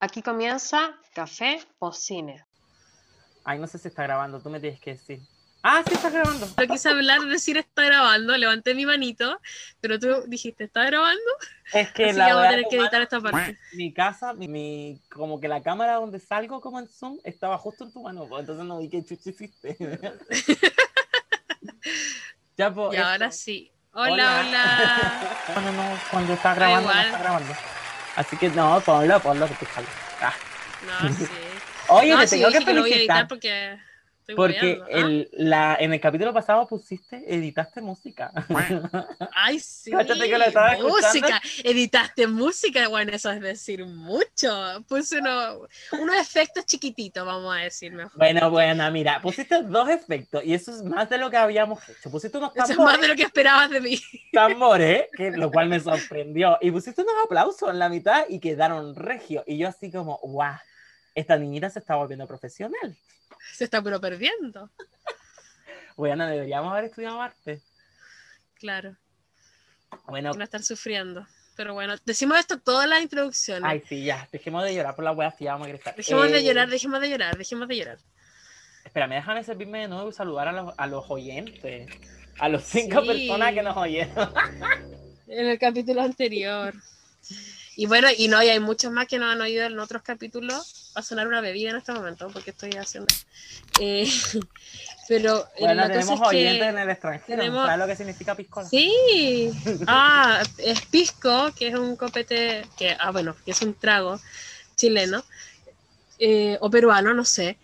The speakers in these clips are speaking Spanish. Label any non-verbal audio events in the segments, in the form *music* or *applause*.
Aquí comienza Café o Cine. Ay, no sé si está grabando, tú me tienes que decir. Ah, sí está grabando. Yo quise hablar, decir está grabando, levanté mi manito, pero tú dijiste, ¿está grabando? Es que Así la que vamos a tener que editar esta parte. Mi casa, mi, mi- como que la cámara donde salgo como en Zoom estaba justo en tu mano, pues, entonces no vi qué chucho hiciste. *laughs* ya, pues. Y ahora sí. Hola, hola. *laughs* No, no, no, cuando está grabando, no está grabando. Así que no, ponlo, ponlo, que te sale. Ah. No, sí. *laughs* Oye, no, te sí, tengo que que lo voy a felicitar. editar porque estoy Porque el, la, en el capítulo pasado pusiste, editaste música. *laughs* Ay, sí. Cáchate que lo estaba música. Editaste música, bueno, eso es decir mucho. Puse uno- unos efectos chiquititos, vamos a decir mejor. Bueno, bueno, mira, pusiste dos efectos y eso es más de lo que habíamos hecho. Pusiste unos Eso es tambores, más de lo que esperabas de mí. *laughs* tambores, que, lo cual me sorprendió. Y pusiste unos aplausos en la mitad y quedaron regio. Y yo así como, guau, esta niñita se está volviendo profesional. *laughs* Se está pero perdiendo. Bueno, deberíamos haber estudiado arte. Claro. Bueno, no estar sufriendo. Pero bueno, decimos esto todas las introducciones. ay, sí, ya, dejemos de llorar por la wea, sí, ya vamos a gritar. dejemos de Eh, llorar, dejemos de llorar, dejemos de llorar. Espérame, déjame servirme de nuevo y saludar a los, a los oyentes. A los cinco Sí. personas que nos oyeron. *laughs* En el capítulo anterior. Y bueno, y no, y hay muchos más que nos han oído en otros capítulos. Va a sonar una bebida en este momento porque estoy haciendo. Eh, *laughs* pero eh, Bueno, la cosa tenemos que- oyentes en el extranjero. tenemos- ¿Sabes lo que significa piscola? Sí. Ah, es pisco, que es un copete, que, ah, bueno, que es un trago chileno eh, o peruano, no sé.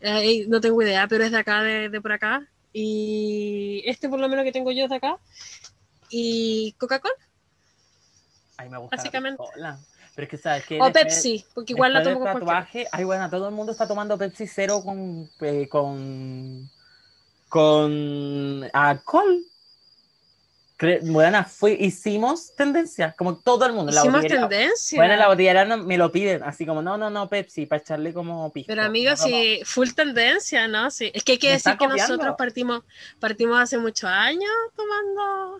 Eh, no tengo idea, pero es de acá, de, de por acá. Y este, por lo menos, que tengo yo es de acá. Y Coca-Cola Ay, me gusta Básicamente. la piscola. Pero es que, ¿sabes qué? o Después- Pepsi, porque igual la tomo cualquiera. tatuaje, ay, bueno, todo el mundo está tomando Pepsi cero con, eh, con, con alcohol. Bueno, fue, hicimos tendencia, como todo el mundo. la Hicimos tendencia. Bueno, en la botellera no- me lo piden, así como, no, no, no, Pepsi, para echarle como pisco. Pero amigos, No, full tendencia, ¿no? Sí. Es que hay que Me decir que copiando. nosotros partimos, partimos hace muchos años tomando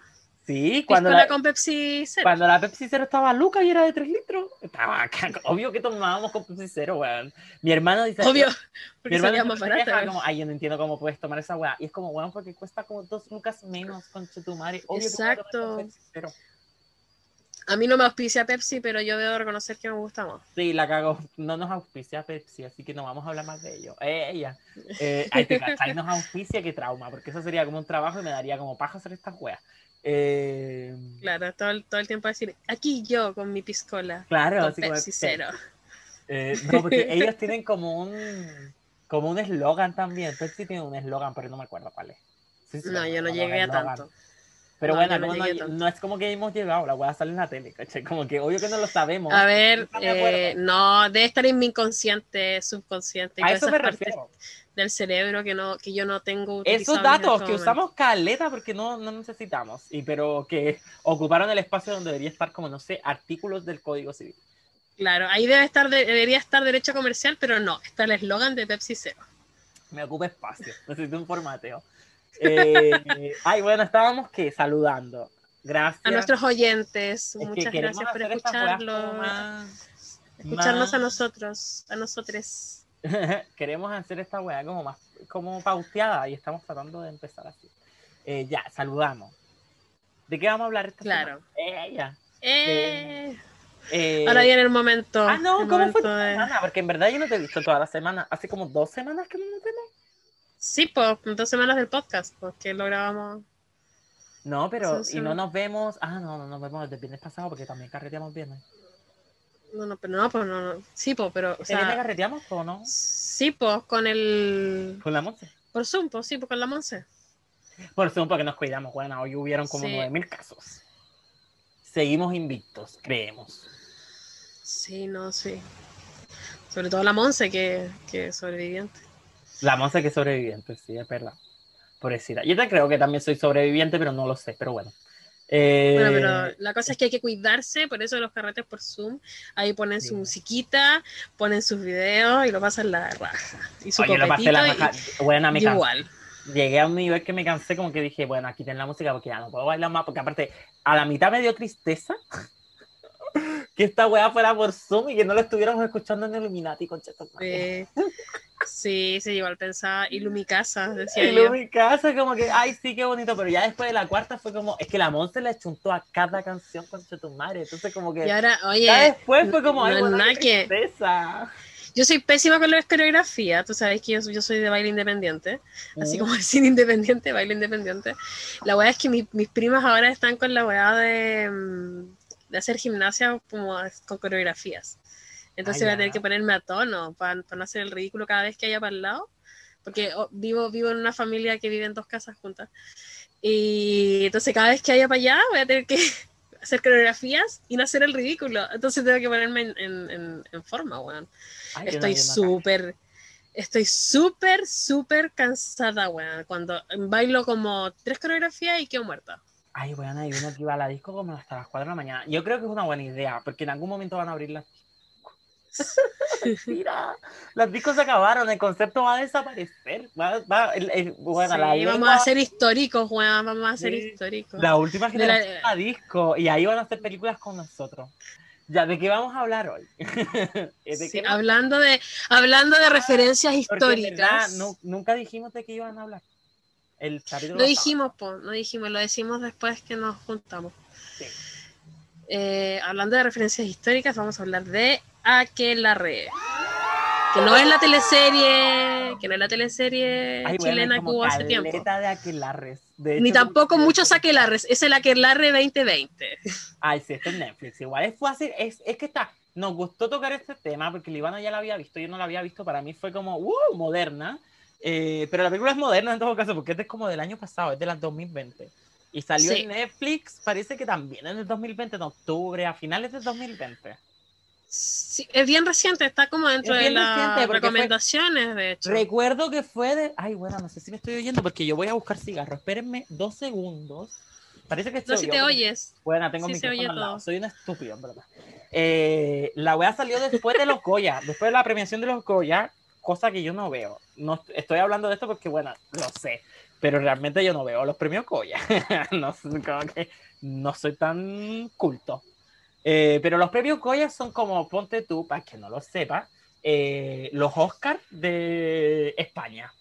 Sí, cuando la, con Pepsi cero. cuando la Pepsi cero estaba Luca y era de 3 litros, estaba. *laughs* Obvio que tomábamos con Pepsi cero, weón. Mi hermano dice, Obvio, Mi porque hermano salía más barata. como, ay, yo no entiendo cómo puedes tomar esa weá. Y es como, weón, porque cuesta como dos lucas menos con. Obvio que tomar Exacto. con Pepsi cero. A mí no me auspicia Pepsi, pero yo debo reconocer que me gusta más. Sí, la cago. No nos auspicia Pepsi, así que no vamos a hablar más de ello. Eh, ella. *laughs* Eh, ay, te cachai, nos auspicia, qué trauma, porque eso sería como un trabajo y me daría como paja hacer estas weas. Eh, Claro, todo el, todo el tiempo decir, aquí yo con mi piscola, claro, con así como Pepsi cero. Eh, no, porque *laughs* ellos tienen como un como un eslogan también. Pepsi tiene un eslogan, pero no me acuerdo cuál es. Sí, sí, No, yo no llegué a tanto. Pero No, bueno, no no, no es como que hemos llegado, la voy a salir en la tele, ¿cachai? Como que obvio que no lo sabemos. A ver, eh, no, debe estar en mi inconsciente, subconsciente, a eso me refiero. del cerebro que no, que yo no tengo. Esos datos este que usamos caleta porque no, no necesitamos, y pero que ocuparon el espacio donde debería estar como, no sé, artículos del Código Civil. Claro, ahí debe estar, de- debería estar derecho comercial, pero no, está el eslogan de Pepsi Cero. Me ocupa espacio, *laughs* necesito un formateo. Eh, ay, bueno, estábamos que saludando. Gracias. A nuestros oyentes, Es muchas gracias por escucharlo, más- escucharnos a más- nosotros, a nosotros. *laughs* queremos hacer esta weá como más como pauteada y estamos tratando de empezar así. Eh, ya, saludamos. ¿De qué vamos a hablar esta Claro. semana? Eh, ya. Eh, Eh, ahora viene el momento. Ah, no, ¿cómo fue momento tu de- semana? Porque en verdad yo no te he visto toda la semana. Hace como dos semanas que no nos vemos. Sí, pues, dos semanas del podcast, porque lo grabamos. No, pero Sí, y no nos vemos. Ah, no, no nos vemos desde el viernes pasado porque también carreteamos viernes. No, no, pero no, pues no, no. Sí, pues, pero, o ¿Este viernes sea, carreteamos o no? sí, pues, con el. Con la Monse. Por Zoom, pues, sí, pues, con la Monse. Por Zoom, porque nos cuidamos. Bueno, hoy hubieron como Sí. 9000 casos. Seguimos invictos, creemos. Sí, no, sí. Sobre todo la Monse, que, que es sobreviviente. La Monse que es sobreviviente, sí, es verdad. Pobrecita. Yo te creo que también soy sobreviviente, pero no lo sé, pero bueno. Eh, Bueno, pero la cosa es que hay que cuidarse, por eso los carretes por Zoom, ahí ponen Sí. su musiquita, ponen sus videos y lo pasan la raja. Y su oye, lo pasé la y- raja. Bueno, me y igual. Llegué a un nivel que me cansé, como que dije, bueno, aquí ten la música porque ya no puedo bailar más, porque aparte, a la mitad me dio tristeza que esta weá fuera por Zoom y que no lo estuviéramos escuchando en Illuminati, madre. Sí, sí, sí, igual pensaba Ilumicasa, decía Y yo. luego mi casa, como que, ay, sí, qué bonito, pero ya después de la cuarta fue como, es que la Monse le chuntó a cada canción con madre, entonces como que, Y ahora, ya oye, después fue como, ay, no- qué que- tristeza. yo soy pésima con la coreografía, tú sabes que yo, yo soy de baile independiente, así Mm. como el cine independiente, baile independiente. La weá es que mi- mis primas ahora están con la weá de, mm, de hacer gimnasia como con coreografías. Entonces Ah, voy a tener que ponerme a tono para no hacer el ridículo cada vez que haya para el lado, porque oh, vivo, vivo en una familia que vive en dos casas juntas. Y entonces cada vez que haya para allá voy a tener que *laughs* hacer coreografías y no hacer el ridículo. Entonces tengo que ponerme en, en- en- en forma, weón. Ay, Estoy no súper, estoy súper, súper cansada, weón. Cuando bailo como tres coreografías y quedo muerta. Ay, bueno, hay uno que iba a la disco como hasta las 4 de la mañana. Yo creo que es una buena idea, porque en algún momento van a abrir las *laughs* Mira, las discos se acabaron, el concepto va a desaparecer. Va, va- el- el- bueno, Sí, la, vamos lengua- a ser históricos, weón. Vamos a ser Sí. históricos. la última de la- generación a disco, y ahí van a hacer películas con nosotros. Ya, ¿de qué vamos a hablar hoy? *laughs* ¿De Sí, hablando de hablando de referencias Porque en verdad, históricas. nu- nunca dijimos de qué iban a hablar. El capítulo pasado. dijimos, po, no dijimos, lo decimos después que nos juntamos. Sí. Eh, hablando de referencias históricas, vamos a hablar de Aquelarre. Que no es la teleserie, que no es la teleserie Ay, chilena es que hubo hace tiempo. de aquelarres. De Ni hecho, tampoco como que- muchos Aquelarres, es el Aquelarre 2020. Ay, sí, esto es Netflix. Igual es fácil, es, es que está. Nos gustó tocar este tema porque Libana ya la había visto, yo no la había visto. Para mí fue como, ¡uh! Moderna. Eh, pero la película es moderna en todo caso porque es de- como del año pasado, es de las 2020. Y salió Sí. en Netflix, parece que también en el 2020, en octubre, a finales del 2020. Sí, es bien reciente, está como dentro Es de las porque fue- recomendaciones, de hecho. Recuerdo que fue de. Ay, bueno, no sé si me estoy oyendo porque yo voy a buscar cigarro. Espérenme dos segundos. Parece que estoy No si te oyes. Bueno, tengo Sí mi oye al lado. Soy un estúpido, en verdad. Eh, la wea salió después de los Goya, después de la premiación de los Goya, cosa que yo no veo. No est- estoy hablando de esto porque, bueno, lo sé, pero realmente yo no veo los premios Goya. *laughs* no, como soy tan culto. Eh, pero los premios Goya son como, ponte tú, para que no lo sepa, eh, los Oscars de España.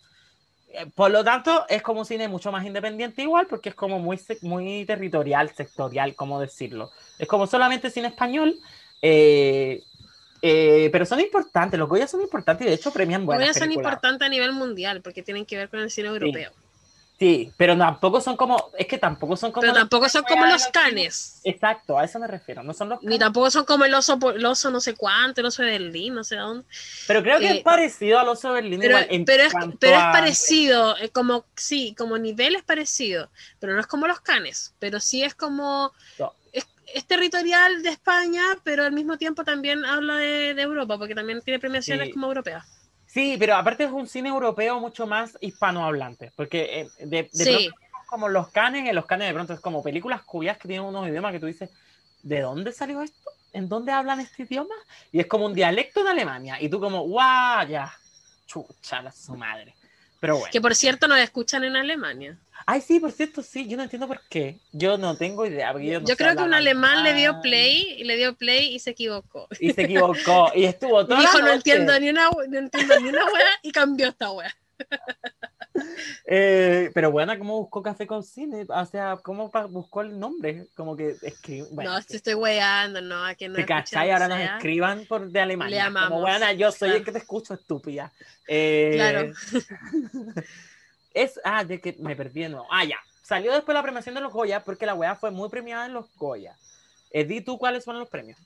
Eh, Por lo tanto, es como un cine mucho más independiente igual, porque es como muy, muy territorial, sectorial, ¿cómo decirlo? Es como solamente cine español, eh, eh, pero son importantes, los Goya son importantes y de hecho premian buenas Goya son importantes a nivel mundial porque tienen que ver con el cine europeo. Sí, pero tampoco son como, es que tampoco son como... Pero los- tampoco son como los canes. Exacto, a eso me refiero, no son los Ni tampoco son como el oso, po- el oso no sé cuánto, el oso de Berlín, no sé dónde. Pero creo que eh, es parecido al oso de Berlín Pero, igual en pero, es, pero es parecido, eh, como, sí, como nivel es parecido, pero no es como los canes, pero sí es como, No. Es, territorial de España, pero al mismo tiempo también habla de, de Europa, porque también tiene premiaciones Sí. como europeas. Sí, pero aparte es un cine europeo mucho más hispanohablante, porque eh, de, de Sí, pronto tenemos como los canes, en los canes de pronto es como películas cuyas que tienen unos idiomas que tú dices, ¿de dónde salió esto? ¿En dónde hablan este idioma? Y es como un dialecto de Alemania, y tú como, ¡guau! Ya, chucha la su madre. Pero bueno. que por cierto nos escuchan en Alemania. Ay, sí, por cierto, sí, yo no entiendo por qué. Yo no tengo idea. yo no Yo sé creo que un alemán le dio play, y le dio play y se equivocó. Y se equivocó, y estuvo *laughs* todo. dijo, no entiendo ni una, no entiendo ni una wea, y cambió esta wea. *laughs* Eh, pero bueno, ¿cómo buscó Café con Cine? O sea, ¿cómo buscó el nombre? Como que es que, bueno, no, te estoy weando, no, a que no ¿te cachai? Ahora nos escriban por de Alemania. Le amamos, Como, bueno, yo soy el que te escucho, estúpida. Eh, Claro. *laughs* es, ah, de que me perdí de nuevo. Ah, ya. Salió después la premiación de los Goya porque la weá fue muy premiada en los Goya. Di tú cuáles son los premios.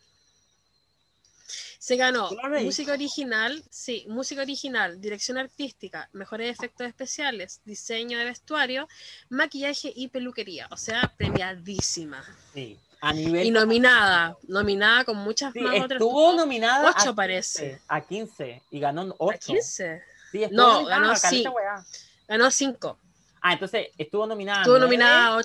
Se ganó música original, sí, música original, dirección artística, mejores efectos especiales, diseño de vestuario, maquillaje y peluquería. O sea, premiadísima. Sí. A nivel. Y nominada, nominada con muchas Sí, más otras. estuvo nominada. Ocho, a parece. 15, A 15 y ganó ¿A 8. 15? Sí, estuvo No, ganó sí. Ganó 5. Ah, entonces estuvo nominada. Estuvo nominada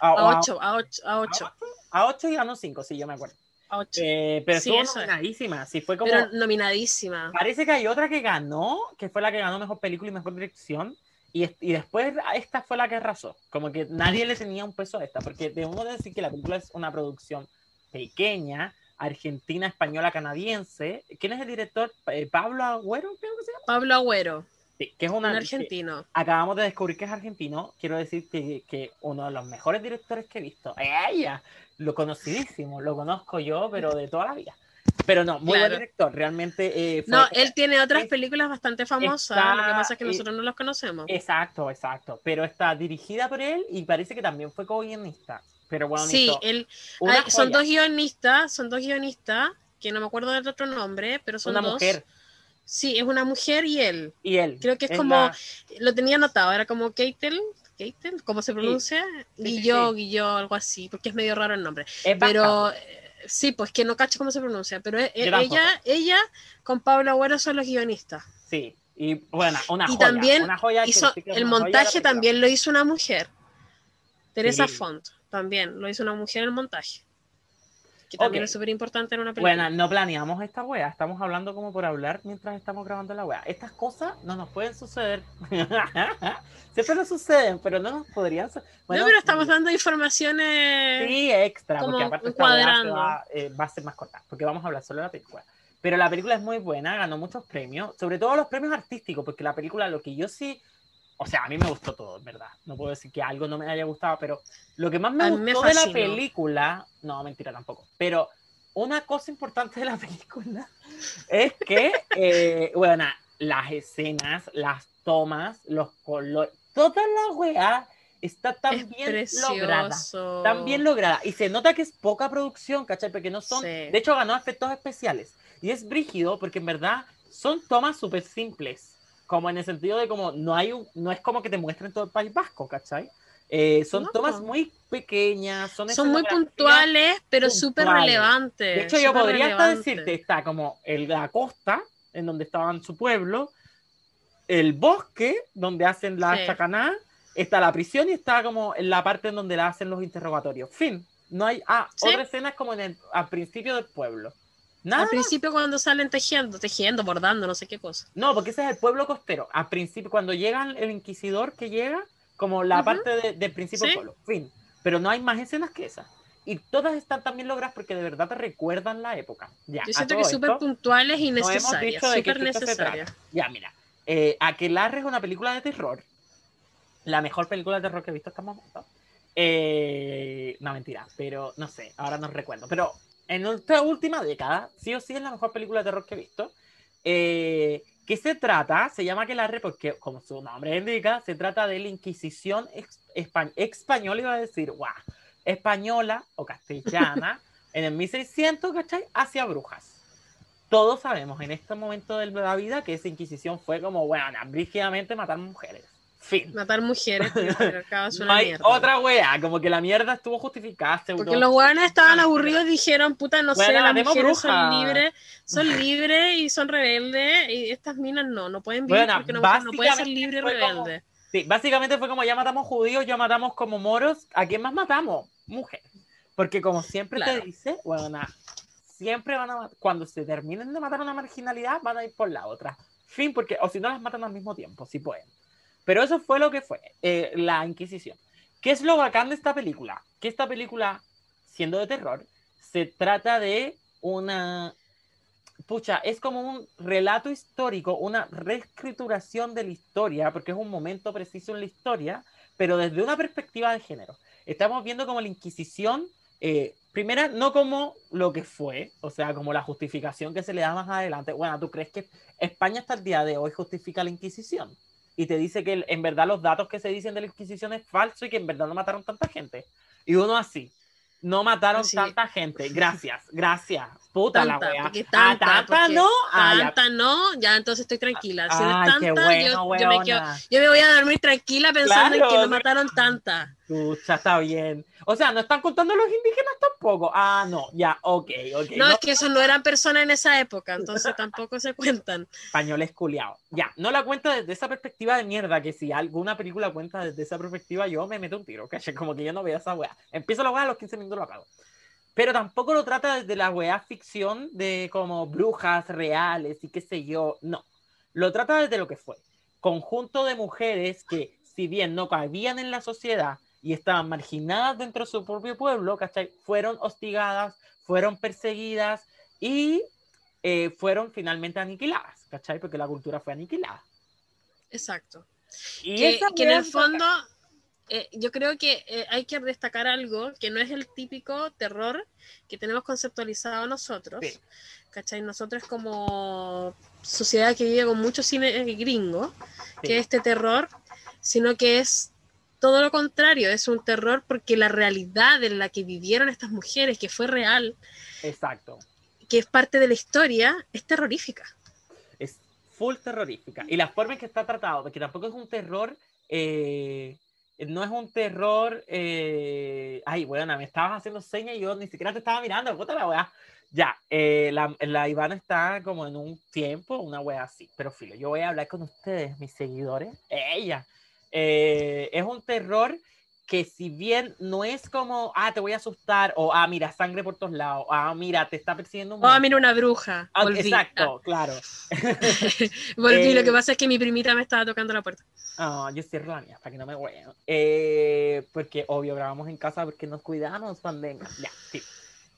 a, a 8, a 8, a 8, A 8 y ganó 5, sí, yo me acuerdo. a 8. Eh, pero Sí, estuvo eso es. nominadísima. Sí, fue como. Pero nominadísima. Parece que hay otra que ganó, que fue la que ganó mejor película y mejor dirección. Y, y después esta fue la que arrasó. Como que nadie le tenía un peso a esta, porque de uno decir que la película es una producción pequeña, argentina, española, canadiense. ¿Quién es el director? Eh, Pablo Agüero, creo que se llama. Pablo Agüero, Sí, que es un que argentino. acabamos de descubrir que es argentino. Quiero decir que, que uno de los mejores directores que he visto. Ella, lo conocidísimo, lo conozco yo, pero de toda la vida. Pero no, muy Claro. buen director, realmente. eh, fue- No, él tiene otras es- películas bastante famosas, está- lo que pasa es que eh, nosotros no los conocemos. Exacto, exacto. Pero está dirigida por él y parece que también fue co-guionista. Pero bueno, Sí, él, hay- son dos guionistas, son dos guionistas, que no me acuerdo del otro nombre, pero son una dos. mujer Sí, es una mujer y él. y él. Creo que es Es como, la- lo tenía anotado, era como Keitel, Keitel, ¿cómo se pronuncia? sí, Guilló, sí. Guilló, algo así, porque es medio raro el nombre. es Pero eh, sí, pues que no cacho cómo se pronuncia, pero e- tampoco. ella, ella con Pablo Agüero son los guionistas. Sí, y bueno, una Y joya. también una joya que Hizo, que el una montaje también lo hizo una mujer, Teresa. Font, también lo hizo una mujer el montaje, que también es súper importante en una película. Bueno, no planeamos esta wea, estamos hablando como por hablar mientras estamos grabando la wea. Estas cosas no nos pueden suceder. *laughs* Siempre nos suceden, pero no nos podrían Bueno, no, pero estamos dando informaciones. Sí, extra, como porque aparte esta wea se va, eh, va a ser más corta, porque vamos a hablar solo de la película. Pero la película es muy buena, ganó muchos premios, sobre todo los premios artísticos, porque la película, lo que yo sí, o sea, a mí me gustó todo, en verdad. No puedo decir que algo no me haya gustado, pero lo que más me A me gustó de la película, no, mentira tampoco, pero una cosa importante de la *laughs* película es que, eh, bueno, las escenas, las tomas, los colores, toda la weá está tan es bien lograda tan bien lograda. Y se nota que es poca producción, ¿cachai? Porque no son. Sí. De hecho, ganó efectos especiales. Y es brígido porque en verdad son tomas súper simples. Como en el sentido de como no hay un, no es como que te muestren todo el País Vasco, ¿cachai? Eh, son No. tomas muy pequeñas, son, Son muy puntuales, pero súper relevantes. De hecho, yo podría hasta relevantes. decirte, está como el, la costa, en donde estaban su pueblo, el bosque, donde hacen la Sí. chacaná, está la prisión y está como en la parte en donde la hacen los interrogatorios. Fin. No hay. Ah, Sí. otra escena es como en el, al principio del pueblo. Nada. Al principio cuando salen tejiendo, tejiendo, bordando, no sé qué cosa. No, porque ese es el pueblo costero. Al principio, cuando llega el inquisidor que llega, como la Ujú. parte de- del principio del Sí. pueblo. Fin. Pero no hay más escenas que esas. Y todas están también logradas porque de verdad te recuerdan la época. Ya, Yo siento que súper puntuales y necesarias. Súper necesarias. Ya, mira. Eh, Aquelarre es una película de terror. La mejor película de terror que he visto hasta el momento. Eh, no, mentira, pero no sé, ahora no recuerdo. Pero en esta última década, sí o sí es la mejor película de terror que he visto. Eh, ¿Qué se trata? Se llama Aquelarre porque, como su nombre indica, se trata de la Inquisición española, iba a decir, guau, española o castellana, *laughs* en el 1600, ¿cachai? Hacia brujas todos sabemos en este momento de la vida que esa Inquisición fue como, bueno, brígidamente matar mujeres. Fin. Matar mujeres, es *laughs* No una mierda. otra wea, como que la mierda estuvo justificada. Porque los hueones estaban aburridos y dijeron, puta, no sé, las mujeres son brujas. libres, son *laughs* libres y son rebeldes, y estas minas no, no pueden vivir Bueno, porque mujer no puede ser básicamente libre y fue como- rebelde. Sí, básicamente fue como ya matamos judíos, ya matamos como moros. ¿A quién más matamos? Mujeres. Porque como siempre Claro. te dice, bueno, siempre van a cuando se terminen de matar una marginalidad, van a ir por la otra. Fin, porque, o si no las matan al mismo tiempo, si pueden. Pero eso fue lo que fue, eh, la Inquisición. ¿Qué es lo bacán de esta película? Que esta película, siendo de terror, se trata de una... Pucha, es como un relato histórico, una reescrituración de la historia, porque es un momento preciso en la historia, pero desde una perspectiva de género. Estamos viendo como la Inquisición, eh, primera, no como lo que fue, o sea, como la justificación que se le da más adelante. Bueno, ¿tú crees que España hasta el día de hoy justifica la Inquisición? Y te dice que en verdad los datos que se dicen de la Inquisición es falso y que en verdad no mataron tanta gente. Y uno así. No mataron Sí. tanta gente. Gracias, gracias. Puta la Tanta, wea. porque Ah, tanta, tanta no. Ah, ya. Tanta no, ya entonces estoy tranquila. Si no es tanta, qué bueno, yo, yo me quedo- yo me voy a dormir tranquila pensando en Claro, que no mataron tanta. Pucha, está bien. O sea, no están contando los indígenas tampoco. Ah, no, ya, ok, ok. No, es que esos no eran personas en esa época, entonces *laughs* tampoco se cuentan. españoles culiados. Ya, no la cuenta desde esa perspectiva de mierda, que si alguna película cuenta desde esa perspectiva, yo me meto un tiro, ¿cachai? Como que yo no veo esa weá. Empiezo la weá, a los 15 minutos lo apago. Pero tampoco lo trata desde la weá ficción de como brujas reales y qué sé yo, no. Lo trata desde lo que fue. Conjunto de mujeres que, si bien no cabían en la sociedad y estaban marginadas dentro de su propio pueblo, ¿cachai? Fueron hostigadas, fueron perseguidas y eh, fueron finalmente aniquiladas, ¿cachai? Porque la cultura fue aniquilada. Exacto. Y que, que en el fondo eh, yo creo que eh, hay que destacar algo que no es el típico terror que tenemos conceptualizado nosotros. Sí. ¿Cachai? Nosotros como sociedad que vive con mucho cine gringo, Sí. que este terror, sino que es todo lo contrario, es un terror porque la realidad en la que vivieron estas mujeres, que fue real, Exacto. que es parte de la historia, es terrorífica. Es full terrorífica. Y la forma en que está tratado, porque tampoco es un terror, eh, no es un terror, eh, ay, bueno, me estabas haciendo señas y yo ni siquiera te estaba mirando, puta la weá. Ya, eh, la, la Ivana está como en un tiempo, una wea así, pero filo, yo voy a hablar con ustedes, mis seguidores, ella. Eh, es un terror que si bien no es como, ah, te voy a asustar, o ah, mira, sangre por todos lados, ah, mira, te está persiguiendo un Oh, monstruo. mira una bruja. Ah, Volví. Exacto, claro. Ah, *laughs* volví, Eh, lo que pasa es que mi primita me estaba tocando la puerta. Ah, yo cierro la mía para que no me huean. Eh, porque obvio grabamos en casa porque nos cuidamos, pandemia. Ya, sí.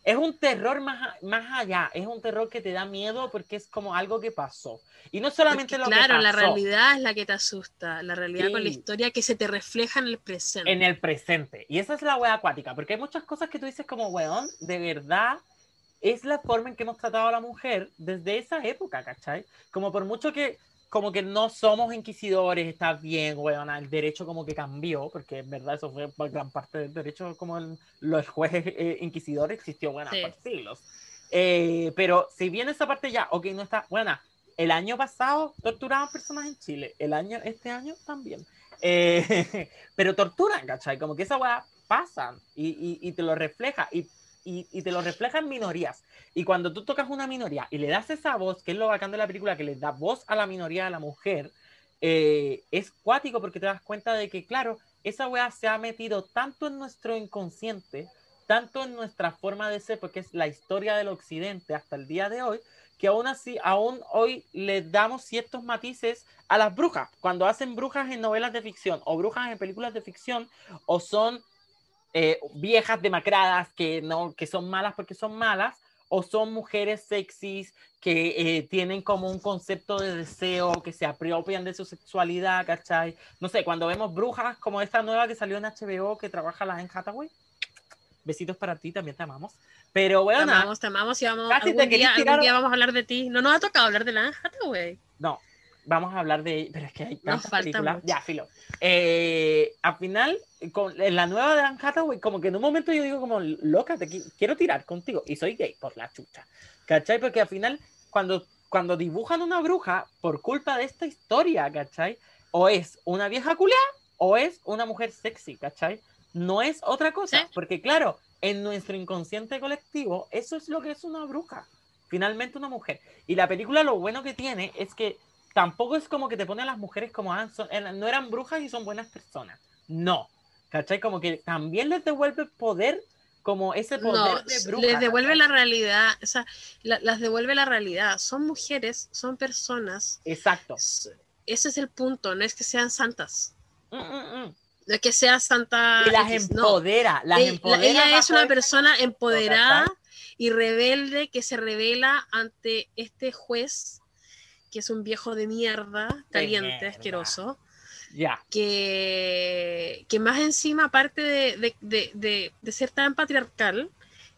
Es un terror más, más allá, es un terror que te da miedo porque es como algo que pasó. Y no solamente Porque, lo claro, que la pasó realidad es la que te asusta, la realidad con la historia que se te refleja en el presente. en el presente. Y esa es la wea acuática, porque hay muchas cosas que tú dices como, weón, de verdad es la forma en que hemos tratado a la mujer desde esa época, ¿cachai? Como por mucho que como que no somos inquisidores, está bien, weón, el derecho como que cambió, porque en verdad eso fue gran parte del derecho, como el, los jueces eh, inquisidores existió, bueno, Sí. por siglos. Eh, pero si bien esa parte ya, ok, no está, buena, el año pasado torturaban personas en Chile, el año, este año también. Eh, *laughs* pero torturan, ¿cachai? Como que esa weá pasa y, y, y te lo refleja y, y, te lo refleja en minorías. Y cuando tú tocas una minoría y le das esa voz, que es lo bacán de la película, que le da voz a la minoría de la mujer, eh, es cuático porque te das cuenta de que, claro, esa weá se ha metido tanto en nuestro inconsciente, tanto en nuestra forma de ser, porque es la historia del occidente hasta el día de hoy, que aún así, aún hoy le damos ciertos matices a las brujas. Cuando hacen brujas en novelas de ficción o brujas en películas de ficción, o son eh, viejas demacradas que, no, que son malas porque son malas, o son mujeres sexys que eh, tienen como un concepto de deseo, que se apropian de su sexualidad, ¿cachai? No sé, cuando vemos brujas como esta nueva que salió en HBO que trabaja la en Hathaway, besitos para ti, también te amamos. Pero te bueno, nada, amamos, te amamos y vamos, te algún, día, algún día vamos a hablar de ti. No nos ha tocado hablar de la Hathaway. no, vamos a hablar de pero es que hay tantas películas. mucho. Ya, filo. Eh, al final, con, en la nueva de Anne Hathaway, como que en un momento yo digo como, loca, te qui- quiero tirar contigo. Y soy gay por la chucha. ¿Cachai? Porque al final, cuando, cuando dibujan una bruja por culpa de esta historia, ¿cachai? O es una vieja culia o es una mujer sexy, ¿cachai? No es otra cosa. Sí. Porque claro, en nuestro inconsciente colectivo, eso es lo que es una bruja. Finalmente una mujer. Y la película lo bueno que tiene es que tampoco es como que te pone a las mujeres como ah, son- no eran brujas y son buenas personas. No. ¿Cachai? Como que también les devuelve poder, como ese poder No, de bruja. les devuelve la realidad, o sea, la- las devuelve la realidad. Son mujeres, son personas. Exacto. Ese es el punto, no es que sean santas. Mm, mm, mm. No es que sea santa. Y las no. empodera. Las empodera ella es una persona empoderada y rebelde que se revela ante este juez, que es un viejo de mierda, caliente, mierda. asqueroso, Ya. que, que más encima, aparte de, de- de- ser tan patriarcal,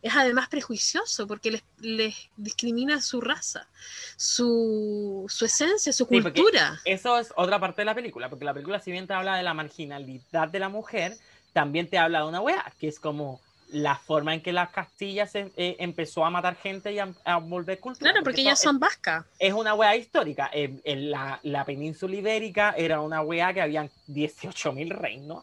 es además prejuicioso porque les, les discrimina su raza, su, su esencia, su Sí, cultura. Eso es otra parte de la película, porque la película, si bien te habla de la marginalidad de la mujer, también te habla de una weá, que es como la forma en que las Castillas se, eh, empezó a matar gente y a, a volver cultura. Claro, porque ellas son vascas. es una wea histórica. En, en la, la península ibérica era una wea que habían 18.000 reinos.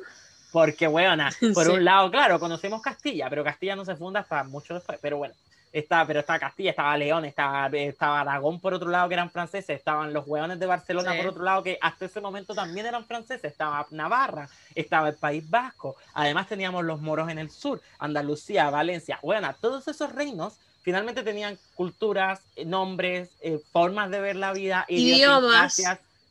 Porque, weona, *laughs* por Sí. un lado, claro, conocemos Castilla, pero Castilla no se funda hasta mucho después. Pero bueno, está, pero está Castilla, estaba León, estaba, estaba Aragón por otro lado, que eran franceses, estaban los weones de Barcelona Sí. por otro lado, que hasta ese momento también eran franceses, estaba Navarra, estaba el País Vasco, además teníamos los moros en el sur, Andalucía, Valencia, bueno, todos esos reinos finalmente tenían culturas, eh, nombres, eh, formas de ver la vida, Idiomas.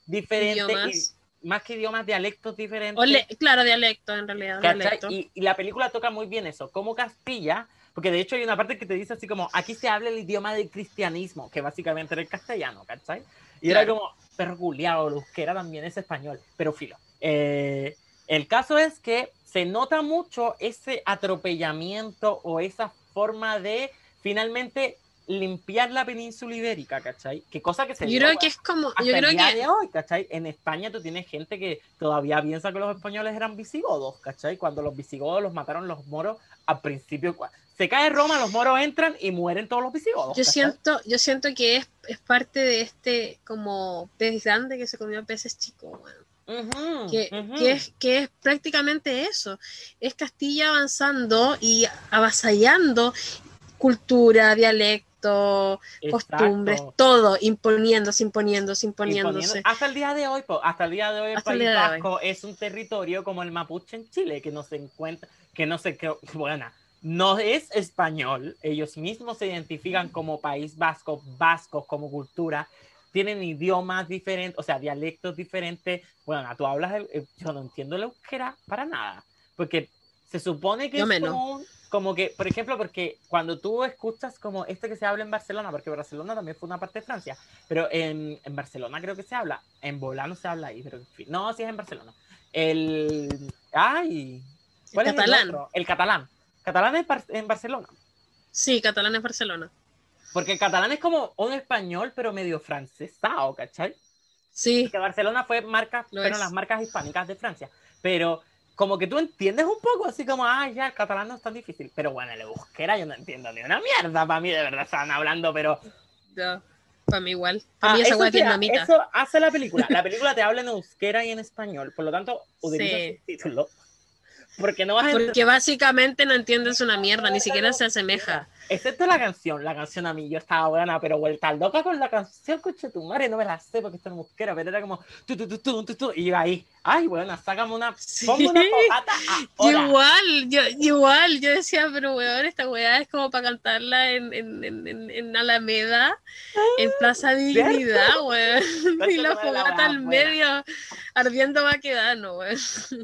diferentes. Idiomas. más que idiomas, dialectos diferentes. Claro, dialecto en realidad. dialecto. Y, y la película toca muy bien eso, como Castilla, porque de hecho hay una parte que te dice así como, aquí se habla el idioma del cristianismo, que básicamente era el castellano, ¿cachai? Y era Claro. como, perro culiao, el euskera también es español, pero filo. Eh, el caso es que se nota mucho ese atropellamiento o esa forma de finalmente limpiar la península ibérica, ¿cachai? Que cosa que se Yo creo que es como, hasta yo el creo día que de hoy, ¿cachai? En España tú tienes gente que todavía piensa que los españoles eran visigodos, ¿cachai? Cuando los visigodos los mataron los moros al principio. Se cae Roma, los moros entran y mueren todos los visigodos. Yo siento, yo siento que es, es parte de este como pez grande que se comió peces chicos, que, que es, que es prácticamente eso. Es Castilla avanzando y avasallando cultura, dialecto, costumbres, todo, imponiéndose, imponiéndose, imponiéndose. Hasta el día de hoy, po, hasta el día de hoy el Hasta el País. Vasco es un territorio como el mapuche en Chile, que no se encuentra, que no se, que, bueno, no es español, ellos mismos se identifican como País Vasco, vascos como cultura, tienen idiomas diferentes, o sea, dialectos diferentes. Bueno, tú hablas, el- el- yo no entiendo el euskera para nada, porque se supone que es como, un- como que, por ejemplo, porque cuando tú escuchas como este que se habla en Barcelona, porque Barcelona también fue una parte de Francia, pero en, en Barcelona creo que se habla, en Bolano se habla ahí, pero en fin, no, sí es en Barcelona. El, ay, ¿cuál es catalán. otro? El catalán. Catalán en Barcelona. Sí, catalán es Barcelona. Porque el catalán es como un español, pero medio francesado, ¿cachai? Sí, Porque Barcelona fue marca, fueron las marcas hispánicas de Francia. Pero como que tú entiendes un poco, así como, ah, ya, el catalán no es tan difícil. Pero bueno, el euskera yo no entiendo ni una mierda. Para mí, de verdad, estaban hablando, pero. para mí igual. Para Ah, mí esa eso, mira, vietnamita. eso hace la película. La película te habla en euskera y en español. Por lo tanto, utiliza *laughs* Sí. subtítulos. Porque no vas a Porque básicamente no entiendes una mierda, ni siquiera se asemeja. Excepto la canción, la canción a mí yo estaba buena, pero vuelta loca con la canción, coche tu madre, no me la sé porque esto no es musquera, pero era como tu, tu, tu, tu, tu, tu, y yo ahí, ay, bueno, sácame una, Sí. ponme una fogata ahora. Igual, yo, igual, yo decía, pero weón, esta weá es como para cantarla en, en, en, en- Alameda, en Plaza Dignidad, weón. Y la fogata al medio ardiendo Baquedano, weón.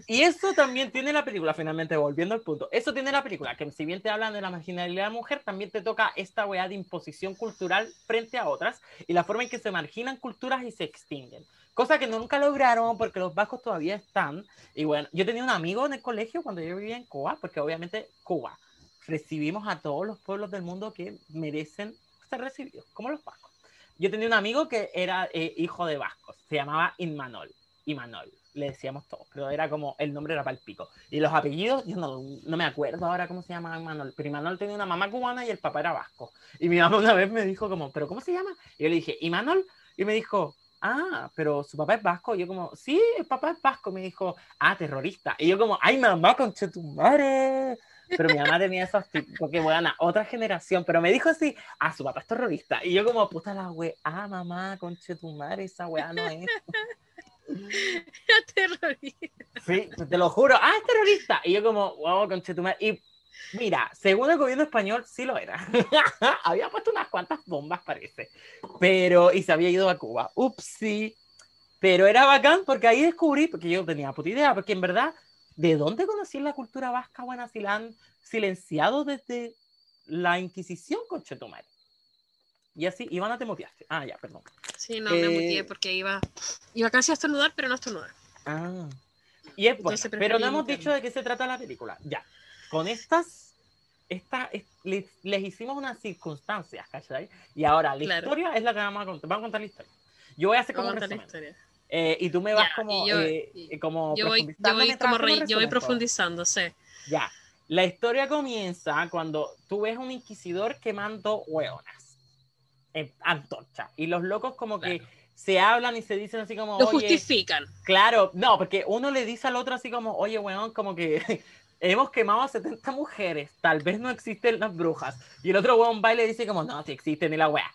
Y eso también tiene la película, finalmente, volviendo al punto. Eso tiene la película, que si bien te hablan de la marginalidad de la mujer, también te toca esta weá de imposición cultural frente a otras y la forma en que se marginan culturas y se extinguen. Cosa que nunca lograron porque los vascos todavía están. Y bueno, yo tenía un amigo en el colegio cuando yo vivía en Cuba, porque obviamente Cuba recibimos a todos los pueblos del mundo que merecen ser recibidos, como los vascos. Yo tenía un amigo que era eh, hijo de vascos, se llamaba Inmanol. Imanol, le decíamos todos, pero era como, el nombre era para el pico. Y los apellidos, yo no, no me acuerdo ahora cómo se llama Imanol, pero Imanol tenía una mamá cubana y el papá era vasco. Y mi mamá una vez me dijo como, ¿pero cómo se llama? Y yo le dije, Imanol, y me dijo, ah, pero su papá es vasco. Y yo como, sí, el papá es vasco. Me dijo, ah, terrorista. Y yo como, ay, mamá, concha tu madre. Pero mi mamá tenía esos tipos, porque bueno, otra generación, pero me dijo así, ah, su papá es terrorista. Y yo como, puta la wea, ah, mamá, concha tu madre, esa wea no es. *laughs* Terrorista. Sí, te lo juro. Ah, es terrorista. Y yo como, wow, conchetumare. Y mira, según el gobierno español, sí lo era. *laughs* había puesto unas cuantas bombas, parece. Pero, y se había ido a Cuba. Upsi. Pero era bacán porque ahí descubrí, porque yo tenía puta idea, porque en verdad, ¿de dónde conocí la cultura vasca buena si silenciado desde la Inquisición, conchetumare? Y así, Ivana, te moteaste. Ah, ya, perdón. Sí, no, me Eh, muteé porque iba, iba casi a estornudar, pero no estornudar. Ah. Y es bueno, pero no hemos dicho de qué se trata la película. Ya, con estas, esta, es- les, les hicimos unas circunstancias, ¿cachai? Y ahora la Claro. historia es la que vamos a contar. Vamos a contar la historia. Yo voy a hacer como un resumen. Eh, y tú me vas Ya, como, yo- eh, como Yo voy, yo voy, como yo po. profundizando, sí. Ya, la historia comienza cuando tú ves un inquisidor quemando hueonas en antorcha. Y los locos como que se hablan y se dicen así como, Lo oye, justifican. Claro, no, porque uno le dice al otro así como, oye, weón, como que *laughs* hemos quemado a 70 mujeres, tal vez no existen las brujas. Y el otro weón va y le dice como, no, sí existen ni la wea.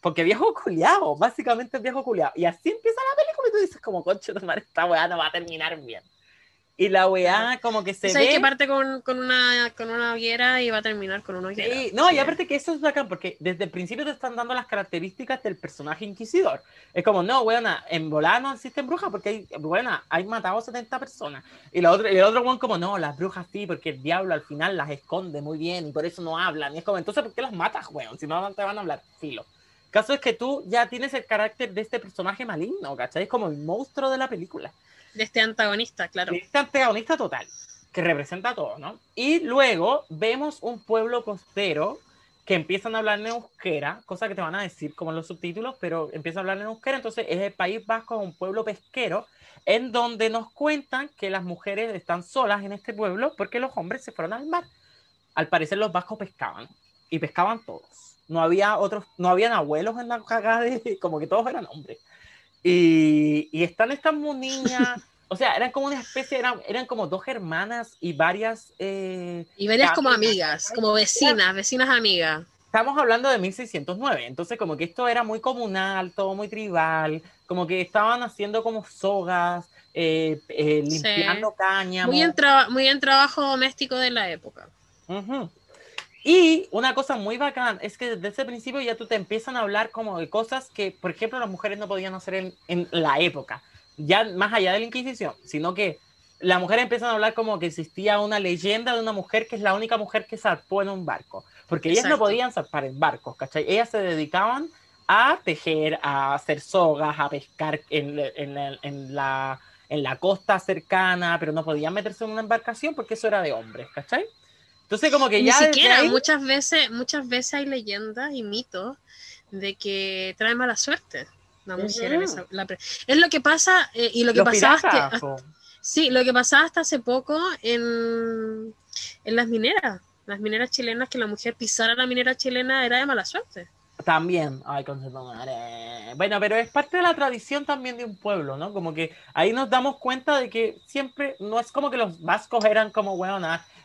Porque viejo culiao, básicamente es viejo culiao. Y así empieza la película y tú dices como, concha, tu madre, esta weá no va a terminar bien. Y la weá como que se ve... que parte con, con, una, con una hoguera y va a terminar con una hoguera. Sí, no, y aparte que eso es bacán, porque desde el principio te están dando las características del personaje inquisidor. Es como, no, weona, en volada no existen brujas porque hay, buena, hay matado a 70 personas. Y, la otra, y el otro weón como, no, las brujas sí, porque el diablo al final las esconde muy bien y por eso no hablan. Y es como, entonces, ¿por qué las matas, weón? Si no te van a hablar, filo. Caso es que tú ya tienes el carácter de este personaje maligno, ¿cachai? Es como el monstruo de la película de este antagonista, claro. De este antagonista total, que representa todo, ¿no? Y luego vemos un pueblo costero que empiezan a hablar en euskera, cosa que te van a decir como en los subtítulos, pero empieza a hablar en euskera, entonces es el País Vasco, un pueblo pesquero, en donde nos cuentan que las mujeres están solas en este pueblo porque los hombres se fueron al mar. Al parecer los vascos pescaban, y pescaban todos. No había otros, no habían abuelos en la cagada *laughs* como que todos eran hombres. Y, y están estas niñas, *laughs* o sea, eran como una especie, eran, eran como dos hermanas y varias... Eh, y varias como amigas, como vecinas, vecinas amigas. Estamos hablando de 1609, entonces como que esto era muy comunal, todo muy tribal, como que estaban haciendo como sogas, eh, eh, limpiando Sí. caña. Muy en, muy en trabajo doméstico de la época. Y una cosa muy bacán es que desde ese principio ya tú te empiezan a hablar como de cosas que, por ejemplo, las mujeres no podían hacer en, en la época, ya más allá de la Inquisición, sino que las mujeres empiezan a hablar como que existía una leyenda de una mujer que es la única mujer que zarpó en un barco, porque ellas no podían zarpar en barcos, ¿cachai? Ellas se dedicaban a tejer, a hacer sogas, a pescar en, en- en- en la, en la costa cercana, pero no podían meterse en una embarcación porque eso era de hombres, ¿cachai? Entonces como que Ni ya desde siquiera, ahí- muchas veces, muchas veces hay leyendas y mitos de que trae mala suerte la mujer en Ujú. esa- la pre- es lo que pasa eh, y lo que los pasaba hasta- sí lo que pasaba hasta hace poco en, en las mineras las mineras chilenas que la mujer pisara la minera chilena era de mala suerte También, ay, madre. Bueno, pero es parte de la tradición también de un pueblo, ¿no? Como que ahí nos damos cuenta de que siempre, no es como que los vascos eran como, bueno,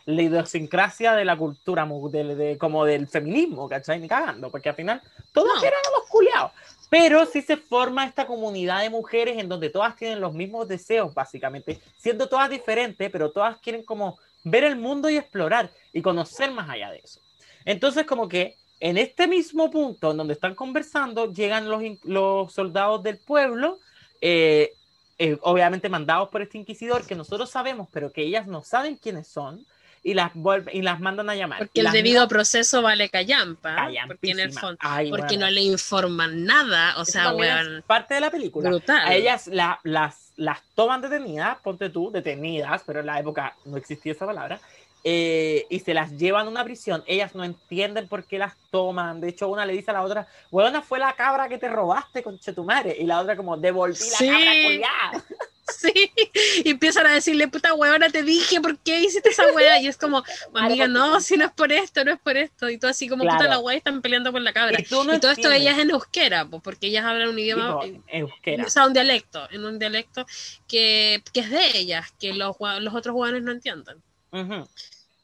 la idiosincrasia de la cultura, del- de, como del feminismo, ¿cachai? Ni cagando, porque al final todos No. eran los culiados. Pero sí se forma esta comunidad de mujeres en donde todas tienen los mismos deseos, básicamente, siendo todas diferentes, pero todas quieren como ver el mundo y explorar y conocer más allá de eso. Entonces, como que en este mismo punto en donde están conversando, llegan los, los soldados del pueblo, eh, eh, obviamente mandados por este inquisidor que nosotros sabemos, pero que ellas no saben quiénes son, y las, y las mandan a llamar. porque el debido proceso vale callampa porque en el fondo Ay, porque bueno. no le informan nada o Eso sea es weón parte de la película. brutal A ellas la- las, las toman detenidas, ponte tú, detenidas, pero en la época no existía esa palabra, eh, y se las llevan a una prisión. Ellas no entienden por qué las toman. De hecho, una le dice a la otra, weona, fue la cabra que te robaste, conche tu madre. Y la otra como, devolví la Sí. cabra culiá. *laughs* *laughs* Sí, y empiezan a decirle, puta huevona, te dije, ¿por qué hiciste esa hueá? Y es como, *laughs* amiga, no, si no es por esto, no es por esto. Y tú así como, puta la hueá, están peleando por la cabra. Y tú no y todo esto ellas en euskera, pues, porque ellas hablan un idioma, Tipo, euskera. o sea, un dialecto, en un dialecto que, que es de ellas, que los, los otros hueones no entienden.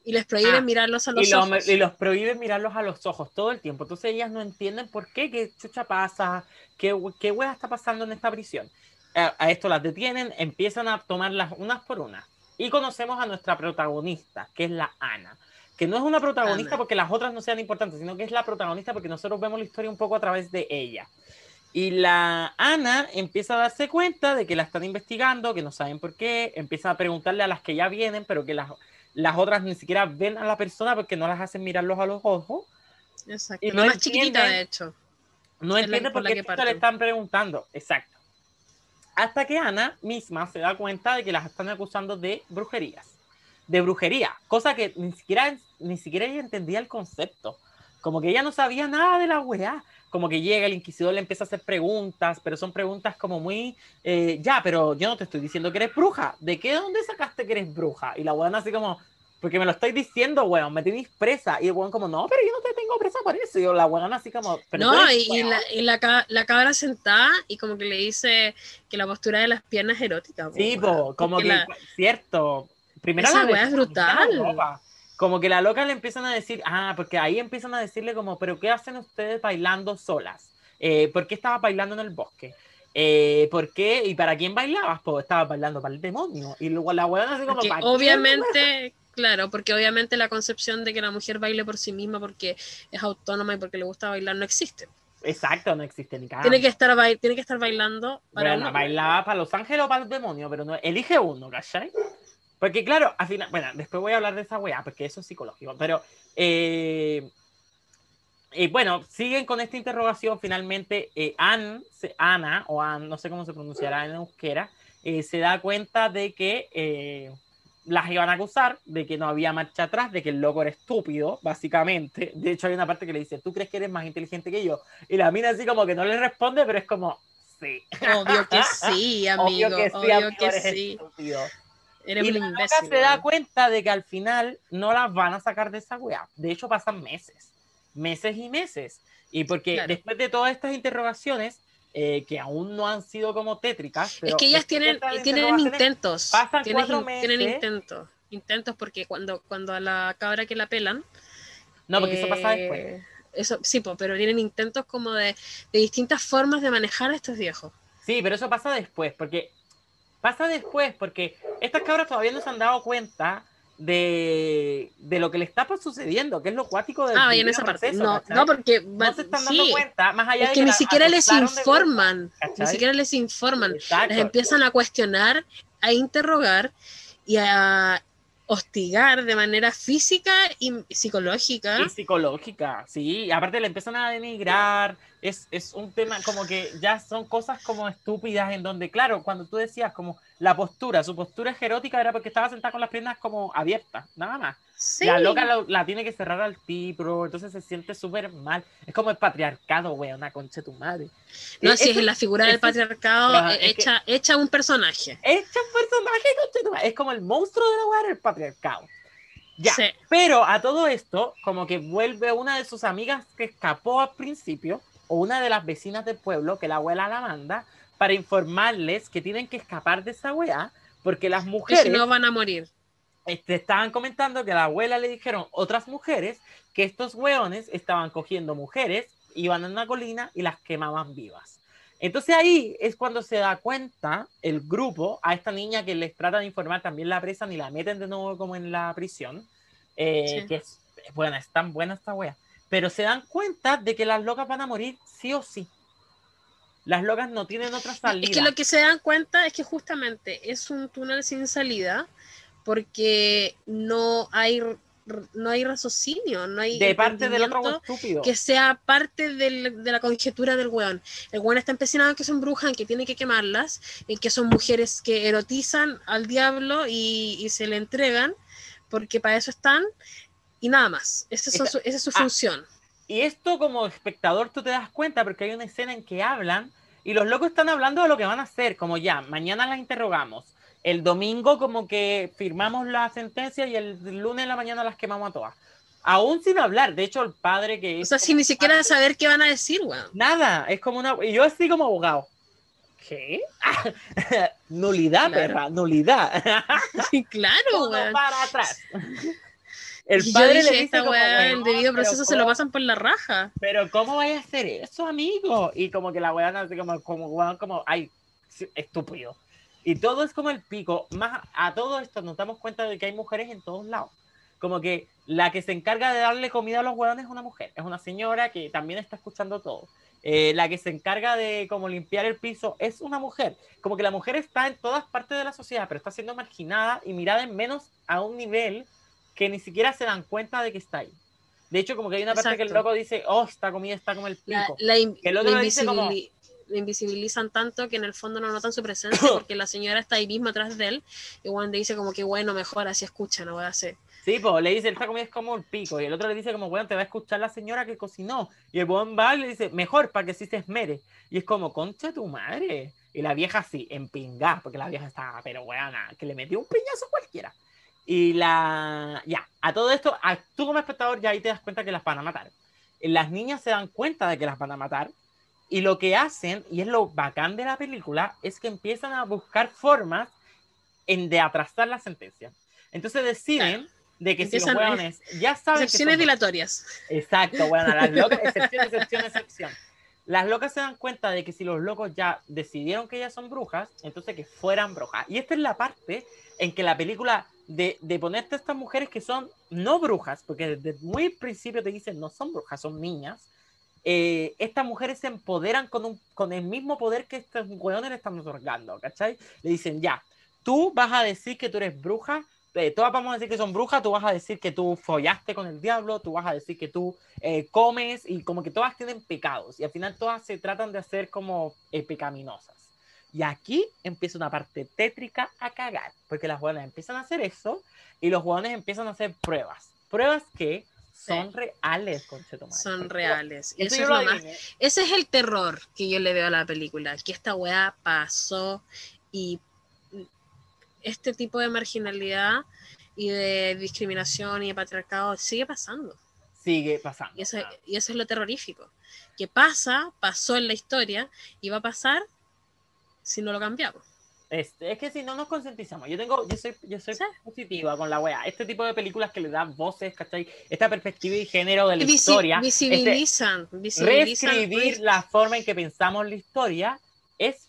Y les prohíben Ah, mirarlos a los y, los, ojos. y los prohíben mirarlos a los ojos todo el tiempo. Entonces ellas no entienden por qué, qué chucha pasa, qué, qué hueá está pasando en esta prisión. A, a esto las detienen, empiezan a tomarlas unas por unas. Y conocemos a nuestra protagonista, que es la Ana. Que no es una protagonista Ana. porque las otras no sean importantes, sino que es la protagonista porque nosotros vemos la historia un poco a través de ella. Y la Ana empieza a darse cuenta de que la están investigando, que no saben por qué, empieza a preguntarle a las que ya vienen, pero que las, las otras ni siquiera ven a la persona porque no las hacen mirarlos a los ojos. Exacto. y la no más chiquita, entienden- de hecho. No Es la- entiende por la qué le están preguntando. Exacto. Hasta que Ana misma se da cuenta de que las están acusando de brujerías. De brujería. Cosa que ni siquiera, ni siquiera ella entendía el concepto. Como que ella no sabía nada de la weá. Como que llega el inquisidor, le empieza a hacer preguntas, pero son preguntas como muy. eh, ya, pero yo no te estoy diciendo que eres bruja. ¿De qué? ¿Dónde sacaste que eres bruja? Y la weón así como. Porque me lo estáis diciendo, weón, me tenéis presa. Y el weón como, no, pero yo no te tengo presa por eso. Y yo, la weón así como, pero No, eres y, weón. la, y la, la cabra sentada y como que le dice que la postura de las piernas es erótica. Sí, po, como que, la- cierto. Primero Esa la weá es brutal. Como que la loca le empiezan a decir, ah, porque ahí empiezan a decirle como, pero ¿qué hacen ustedes bailando solas? Eh, ¿Por qué estaba bailando en el bosque? Eh, ¿Por qué? ¿Y para quién bailabas? Pues estabas bailando para el demonio. Y luego la weona así como Porque ¿para quién, obviamente, claro, porque obviamente la concepción de que la mujer baile por sí misma porque es autónoma y porque le gusta bailar no existe. Exacto, no existe ni cada Tiene que estar, tiene que estar bailando para Bueno, bailaba para Los Ángeles o para el demonio, pero no, elige uno, ¿cachai? Porque claro, al final, bueno, después voy a hablar de esa weá, porque eso es psicológico, pero eh, eh, bueno, siguen con esta interrogación, finalmente eh, Ann, se- Ana, o Ann, no sé cómo se pronunciará en euskera, eh, se da cuenta de que las iban a acusar, de que no había marcha atrás, de que el loco era estúpido, básicamente. De hecho, hay una parte que le dice, ¿tú crees que eres más inteligente que yo? Y la mina así como que no le responde, pero es como, sí. Obvio que *laughs* sí, amigo. Obvio que sí, obvio amigo, que eres sí. estúpido. Eres y la loca se da cuenta de que al final no las van a sacar de esa weá. De hecho, pasan meses, meses y meses. Y porque Claro. después de todas estas interrogaciones, eh, que aún no han sido como tétricas, Es que ellas tienen, tienen intentos. pasan tienen, cuatro in- tienen meses. intentos. Intentos porque cuando, cuando a la cabra que la pelan. No, porque eso pasa eh, después. Eso, sí, pero tienen intentos como de, de distintas formas de manejar a estos viejos. Sí, pero eso pasa después, porque pasa después, porque estas cabras todavía no se han dado cuenta de, de lo que le está sucediendo, que es lo cuático del Ah, y en esa parte. proceso, No, no, porque no se están dando sí, cuenta, más allá es de que ni la siquiera les acosaron de informan. vuelta, Ni ¿cachai? siquiera les informan. Les empiezan a cuestionar, a interrogar y a hostigar de manera física y psicológica. Y psicológica, sí. Aparte le empiezan a denigrar. Es, es un tema como que ya son cosas como estúpidas en donde, claro, cuando tú decías como la postura, su postura es erótica era porque estaba sentada con las piernas como abiertas, nada más. Sí. La loca la, la tiene que cerrar al tipo, entonces se siente súper mal. Es como el patriarcado, güey, una concha de tu madre. No, Eh, si eso- es la figura del eso- patriarcado es que- hecha, hecha un personaje. Este personaje, concha de tu madre, es como el monstruo de la weá del patriarcado. Ya. Sí. Pero a todo esto, como que vuelve una de sus amigas que escapó al principio, o una de las vecinas del pueblo, que la abuela la manda, para informarles que tienen que escapar de esa weá, porque las Que mujeres si no van a morir. este, estaban comentando que a la abuela le dijeron otras mujeres que estos weones estaban cogiendo mujeres, iban a una colina y las quemaban vivas. Entonces ahí es cuando se da cuenta el grupo a esta niña que les trata de informar, también la apresan y la meten de nuevo como en la prisión. eh, Sí. Que es, buena, es tan buena esta wea. Pero se dan cuenta de que las locas van a morir sí o sí. Las locas no tienen otra salida. Es que lo que se dan cuenta es que justamente es un túnel sin salida porque no hay, no hay raciocinio, no hay de parte del otro estúpido. que sea parte del- de la conjetura del weón. El weón está empecinado en que son brujas, en que tiene que quemarlas, en que son mujeres que erotizan al diablo y, y se le entregan, porque para eso están, y nada más. Esa es su, Esa- esa es su ah, función. Y esto como espectador tú te das cuenta porque hay una escena en que hablan y los locos están hablando de lo que van a hacer, como ya, mañana las interrogamos, el domingo como que firmamos la sentencia y el lunes en la mañana las quemamos a todas. Aún sin hablar, de hecho el padre que O sea, sin ni siquiera saber qué van a decir, weón. Nada, es como una... Y yo así como abogado. ¿Qué? *laughs* nulidad, Claro. perra, nulidad. *laughs* claro, weón. para atrás. El padre dije, le dice esta como, weá, el "Weón, debido proceso se lo ¿cómo- pasan por la raja. pero ¿cómo vaya a hacer eso, amigo? Y como que la weá como, como, weón, como, ay, estúpido. Y todo es como el pico. Más a todo esto nos damos cuenta de que hay mujeres en todos lados. Como que la que se encarga de darle comida a los hueones es una mujer. Es una señora que también está escuchando todo. Eh, la que se encarga de como limpiar el piso es una mujer. Como que la mujer está en todas partes de la sociedad, pero está siendo marginada y mirada en menos a un nivel que ni siquiera se dan cuenta de que está ahí. De hecho, como que hay una parte que el loco dice, oh, esta comida está como el La, pico. la in- Que el otro la dice como- la invisibilizan tanto que en el fondo no notan su presencia *coughs* porque la señora está ahí mismo atrás de él y Juan le dice como que bueno, mejor así escucha, no voy a hacer. Sí, pues le dice, esta comida es como el pico. Y el otro le dice como, bueno, te va a escuchar la señora que cocinó. Y el buen va y le dice, mejor, para que sí se esmere. Y es como, concha tu madre. Y la vieja así, en porque la vieja estaba, pero weona, que le metió un piñazo cualquiera. Y la, ya, a todo esto, a- tú como espectador ya ahí te das cuenta que las van a matar. Las niñas se dan cuenta de que las van a matar. Y lo que hacen, y es lo bacán de la película, es que empiezan a buscar formas en de atrasar la sentencia. Entonces deciden de que si los Empiezan, hueones ya saben que Excepciones son- dilatorias. Exacto, bueno, las *laughs* locas, excepción, excepción, excepción. las locas se dan cuenta de que si los locos ya decidieron que ellas son brujas, entonces que fueran brujas. Y esta es la parte en que la película de, de ponerte a estas mujeres que son no brujas, porque desde muy principio te dicen no son brujas, son niñas, eh, estas mujeres se empoderan con, un, con el mismo poder que estos hueones le están otorgando, ¿cachai? Le dicen, ya, tú vas a decir que tú eres bruja, eh, todas vamos a decir que son brujas, tú vas a decir que tú follaste con el diablo, tú vas a decir que tú eh, comes y como que todas tienen pecados y al final todas se tratan de hacer como eh, pecaminosas. Y aquí empieza una parte tétrica a cagar, porque las hueonas empiezan a hacer eso y los hueones empiezan a hacer pruebas. Pruebas que son reales, conchetumadre. Son reales. Eso es lo más-. Ese es el terror que yo le veo a la película, que esta weá pasó y este tipo de marginalidad y de discriminación y de patriarcado sigue pasando. Sigue pasando. Y eso, claro. y eso es lo terrorífico. Que pasa, pasó en la historia y va a pasar si no lo cambiamos. Este, es que si no nos concientizamos, yo tengo, yo soy, yo soy Sí. positiva con la wea. Este tipo de películas que le dan voces, ¿cachai? Esta perspectiva y género de la Visi- historia. este, visibilizan, visibilizan. reescribir la forma en que pensamos la historia es,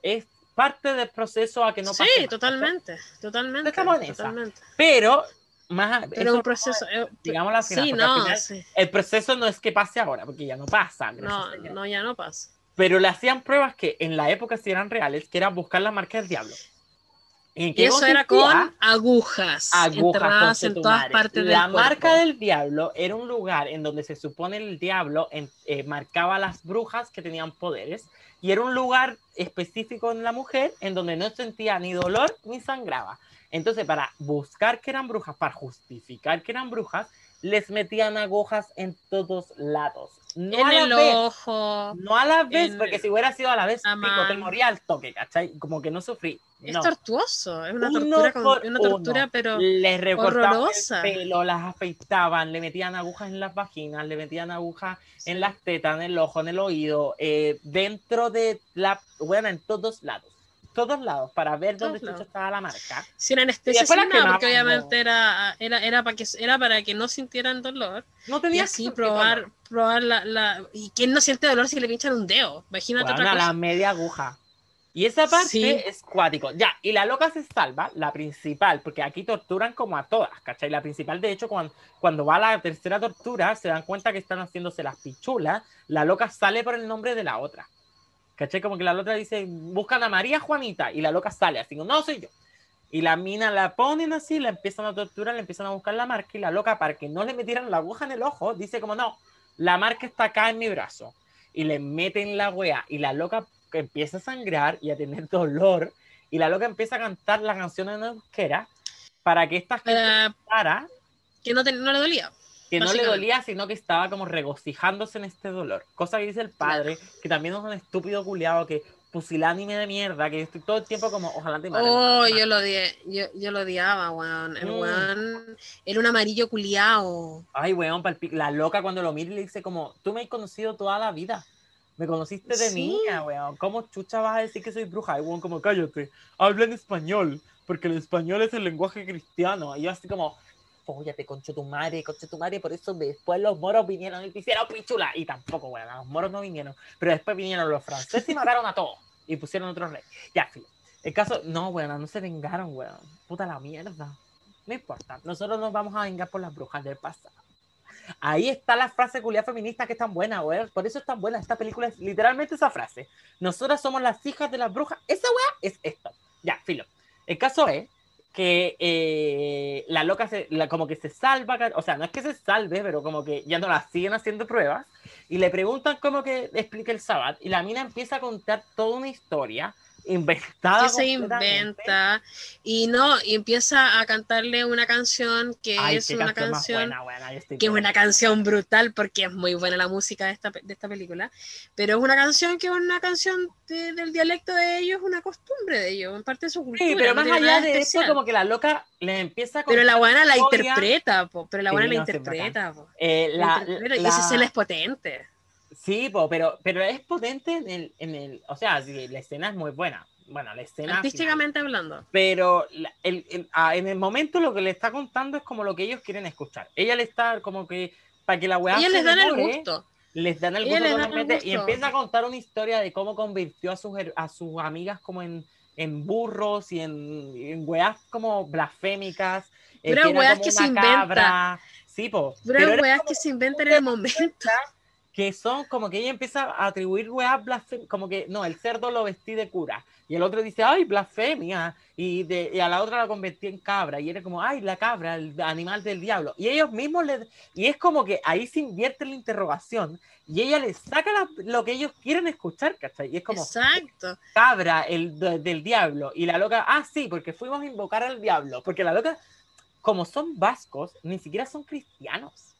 es parte del proceso a que no pase. sí, más, ¿cachai? totalmente, totalmente. Estamos en esa. totalmente. Pero, más, Pero un no proceso. es- eh, digamos la final, sí, no, final sí. el proceso no es que pase ahora, porque ya no pasa. no, no, ya no pasa. Pero le hacían pruebas que en la época sí eran reales, que era buscar la marca del diablo. ¿En Y eso era con agujas, agujas en todas partes del La cuerpo. marca del diablo era un lugar en donde se supone el diablo en- eh, marcaba a las brujas que tenían poderes y era un lugar específico en la mujer en donde no sentía ni dolor ni sangraba. Entonces, para buscar que eran brujas, para justificar que eran brujas, les metían agujas en todos lados. No en a la el vez, ojo. no a la vez, en porque si hubiera sido a la vez, pico, te moría al toque, ¿cachai? Como que no sufrí. Es No. tortuoso, es una Uno tortura, con- una tortura uno. pero les recortaban horrorosa. el pelo, las afeitaban, le metían agujas en las vaginas, le metían agujas en las tetas, en el ojo, en el oído, eh, dentro de la, bueno, en todos lados, todos lados, para ver dónde Todos estaba la marca. sin anestesia, la sin nada, porque obviamente ¿no? era, era, era, para que, era para que no sintieran dolor No y tenía así probar, probar la, la... ¿Y quién no siente dolor si le pinchan un dedo? Imagínate Bueno, otra cosa. la media aguja. Y esa parte Sí. es cuático. Ya, y la loca se salva, la principal, porque aquí torturan como a todas, ¿cachai? La principal, de hecho, cuando, cuando va a la tercera tortura, se dan cuenta que están haciéndose las pichulas, la loca sale por el nombre de la otra. ¿Cachai? Como que la otra dice, buscan a María Juanita, y la loca sale así, no soy yo. Y la mina la ponen así, la empiezan a torturar, le empiezan a buscar la marca, y la loca, para que no le metieran la aguja en el ojo, dice como, no, la marca está acá en mi brazo. Y le meten la wea, y la loca empieza a sangrar y a tener *laughs* dolor, y la loca empieza a cantar la canción en euskera para que esta gente Para para que no, te- no le dolía. Que no le dolía, sino que estaba como regocijándose en este dolor. Cosa que dice el padre, que también es un estúpido culiado que pusilánime de mierda, que yo estoy todo el tiempo como, ojalá te maten. Oh, yo lo odié, yo, yo lo odiaba, weón. El Mm. weón era un amarillo culiao. Ay, weón, la loca cuando lo mira y le dice como, tú me has conocido toda la vida. Me conociste de Sí. niña, weón. ¿Cómo chucha vas a decir que soy bruja? Y weón, como, cállate, habla en español, porque el español es el lenguaje cristiano. Y yo así como, fóllate, concho tu madre, concho tu madre. Por eso después los moros vinieron y te hicieron pichula. Y tampoco, weón, los moros no vinieron. Pero después vinieron los franceses y mataron a todos. Y pusieron otro rey. Ya, filo. El caso, no, weón, no se vengaron, weón. Puta la mierda. No importa. Nosotros nos vamos a vengar por las brujas del pasado. Ahí está la frase culiada feminista que es tan buena, weón. Por eso es tan buena. Esta película es literalmente esa frase. Nosotras somos las hijas de las brujas. Esa weá es esto. Ya, filo. El caso es que eh, la loca se, como que se salva, o sea, no es que se salve, pero como que ya no la siguen haciendo pruebas y le preguntan cómo que explica el sábado y la mina empieza a contar toda una historia inventada. que se inventa y no, y empieza a cantarle una canción que Ay, es una canción buena, buena, que es una canción brutal porque es muy buena la música de esta, de esta película, pero es una canción que es una canción de- del dialecto de ellos, una costumbre de ellos, en parte de su cultura. Sí, pero más allá de eso, especial. como que la loca le empieza a Pero la buena la historia. interpreta, po, pero la Sí, buena la no, interpreta, po. eh, La la, interpreta, y la- esa escena es potente. Sí, po, pero, pero es potente en el, en el, o sea, sí, la escena es muy buena. Bueno, la escena. final. Artísticamente hablando. Pero la- el- el- ah, en el momento lo que le está contando es como lo que ellos quieren escuchar. Ella le está como que, para que la weá Ellos les dan el gusto. les dan el gusto les da el totalmente y empieza a contar una historia de cómo convirtió a sus, a sus amigas como en, en burros y en, en weas como blasfémicas. eh, era weas como que se una cabra. Sí, po. Pero Pero era weas como que se inventan en el momento. Que son como que ella empieza a atribuir weas como que no, el cerdo lo vestí de cura. Y el otro dice, ay, blasfemia. Y, de, y a la otra la convertí en cabra. Y era como, ay, la cabra, el animal del diablo. Y ellos mismos le. Y es como que ahí se invierte la interrogación. Y ella les saca la- lo que ellos quieren escuchar, ¿cachai? Y es como, Exacto. cabra el de- del diablo. Y la loca, ah, sí, porque fuimos a invocar al diablo. Porque la loca, como son vascos, ni siquiera son cristianos.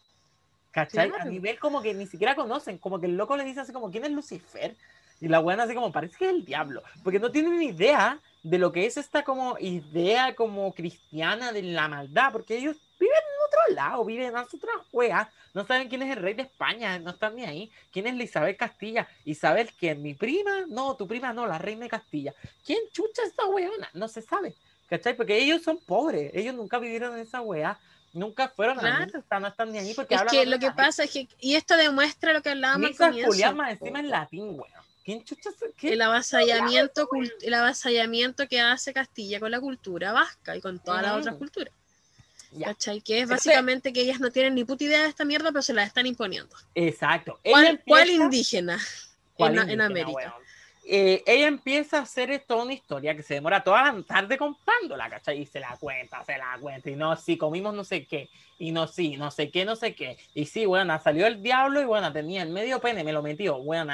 ¿Cachai? A Claro. nivel como que ni siquiera conocen. Como que el loco le dice así como, ¿quién es Lucifer? Y la buena así como, parece que es el diablo. Porque no tienen ni idea de lo que es esta como idea como cristiana de la maldad. Porque ellos viven en otro lado, viven en otras juegas. No saben quién es el rey de España, no están ni ahí. ¿Quién es la Isabel Castilla? Isabel, ¿quién? ¿Mi prima? No, tu prima no, la reina de Castilla. ¿Quién chucha es esta weona? No se sabe. ¿Cachai? Porque ellos son pobres. Ellos nunca vivieron en esa wea. Nunca fueron Claro. misa, no están ni ahí porque Es hablan que lo que pasa es que, y esto demuestra lo que hablábamos al comienzo, Julián más encima en latín, weón. ¿Quién chucha es? ¿Qué? el avasallamiento, cult- el avasallamiento que hace Castilla con la cultura vasca y con todas las Mm. otras culturas. Ya. ¿Cachai? Que es básicamente que ellas no tienen ni puta idea de esta mierda, pero se la están imponiendo. Exacto. ¿Cuál, indígena ¿Cuál en, América? Eh, ella empieza a hacer toda una historia que se demora toda la tarde contándola, ¿cachai? Y se la cuenta, se la cuenta, y no, sí, comimos no sé qué, y no, sí, no sé qué, no sé qué, y sí, bueno, salió el diablo, y bueno, tenía el medio pene, me lo metió, bueno,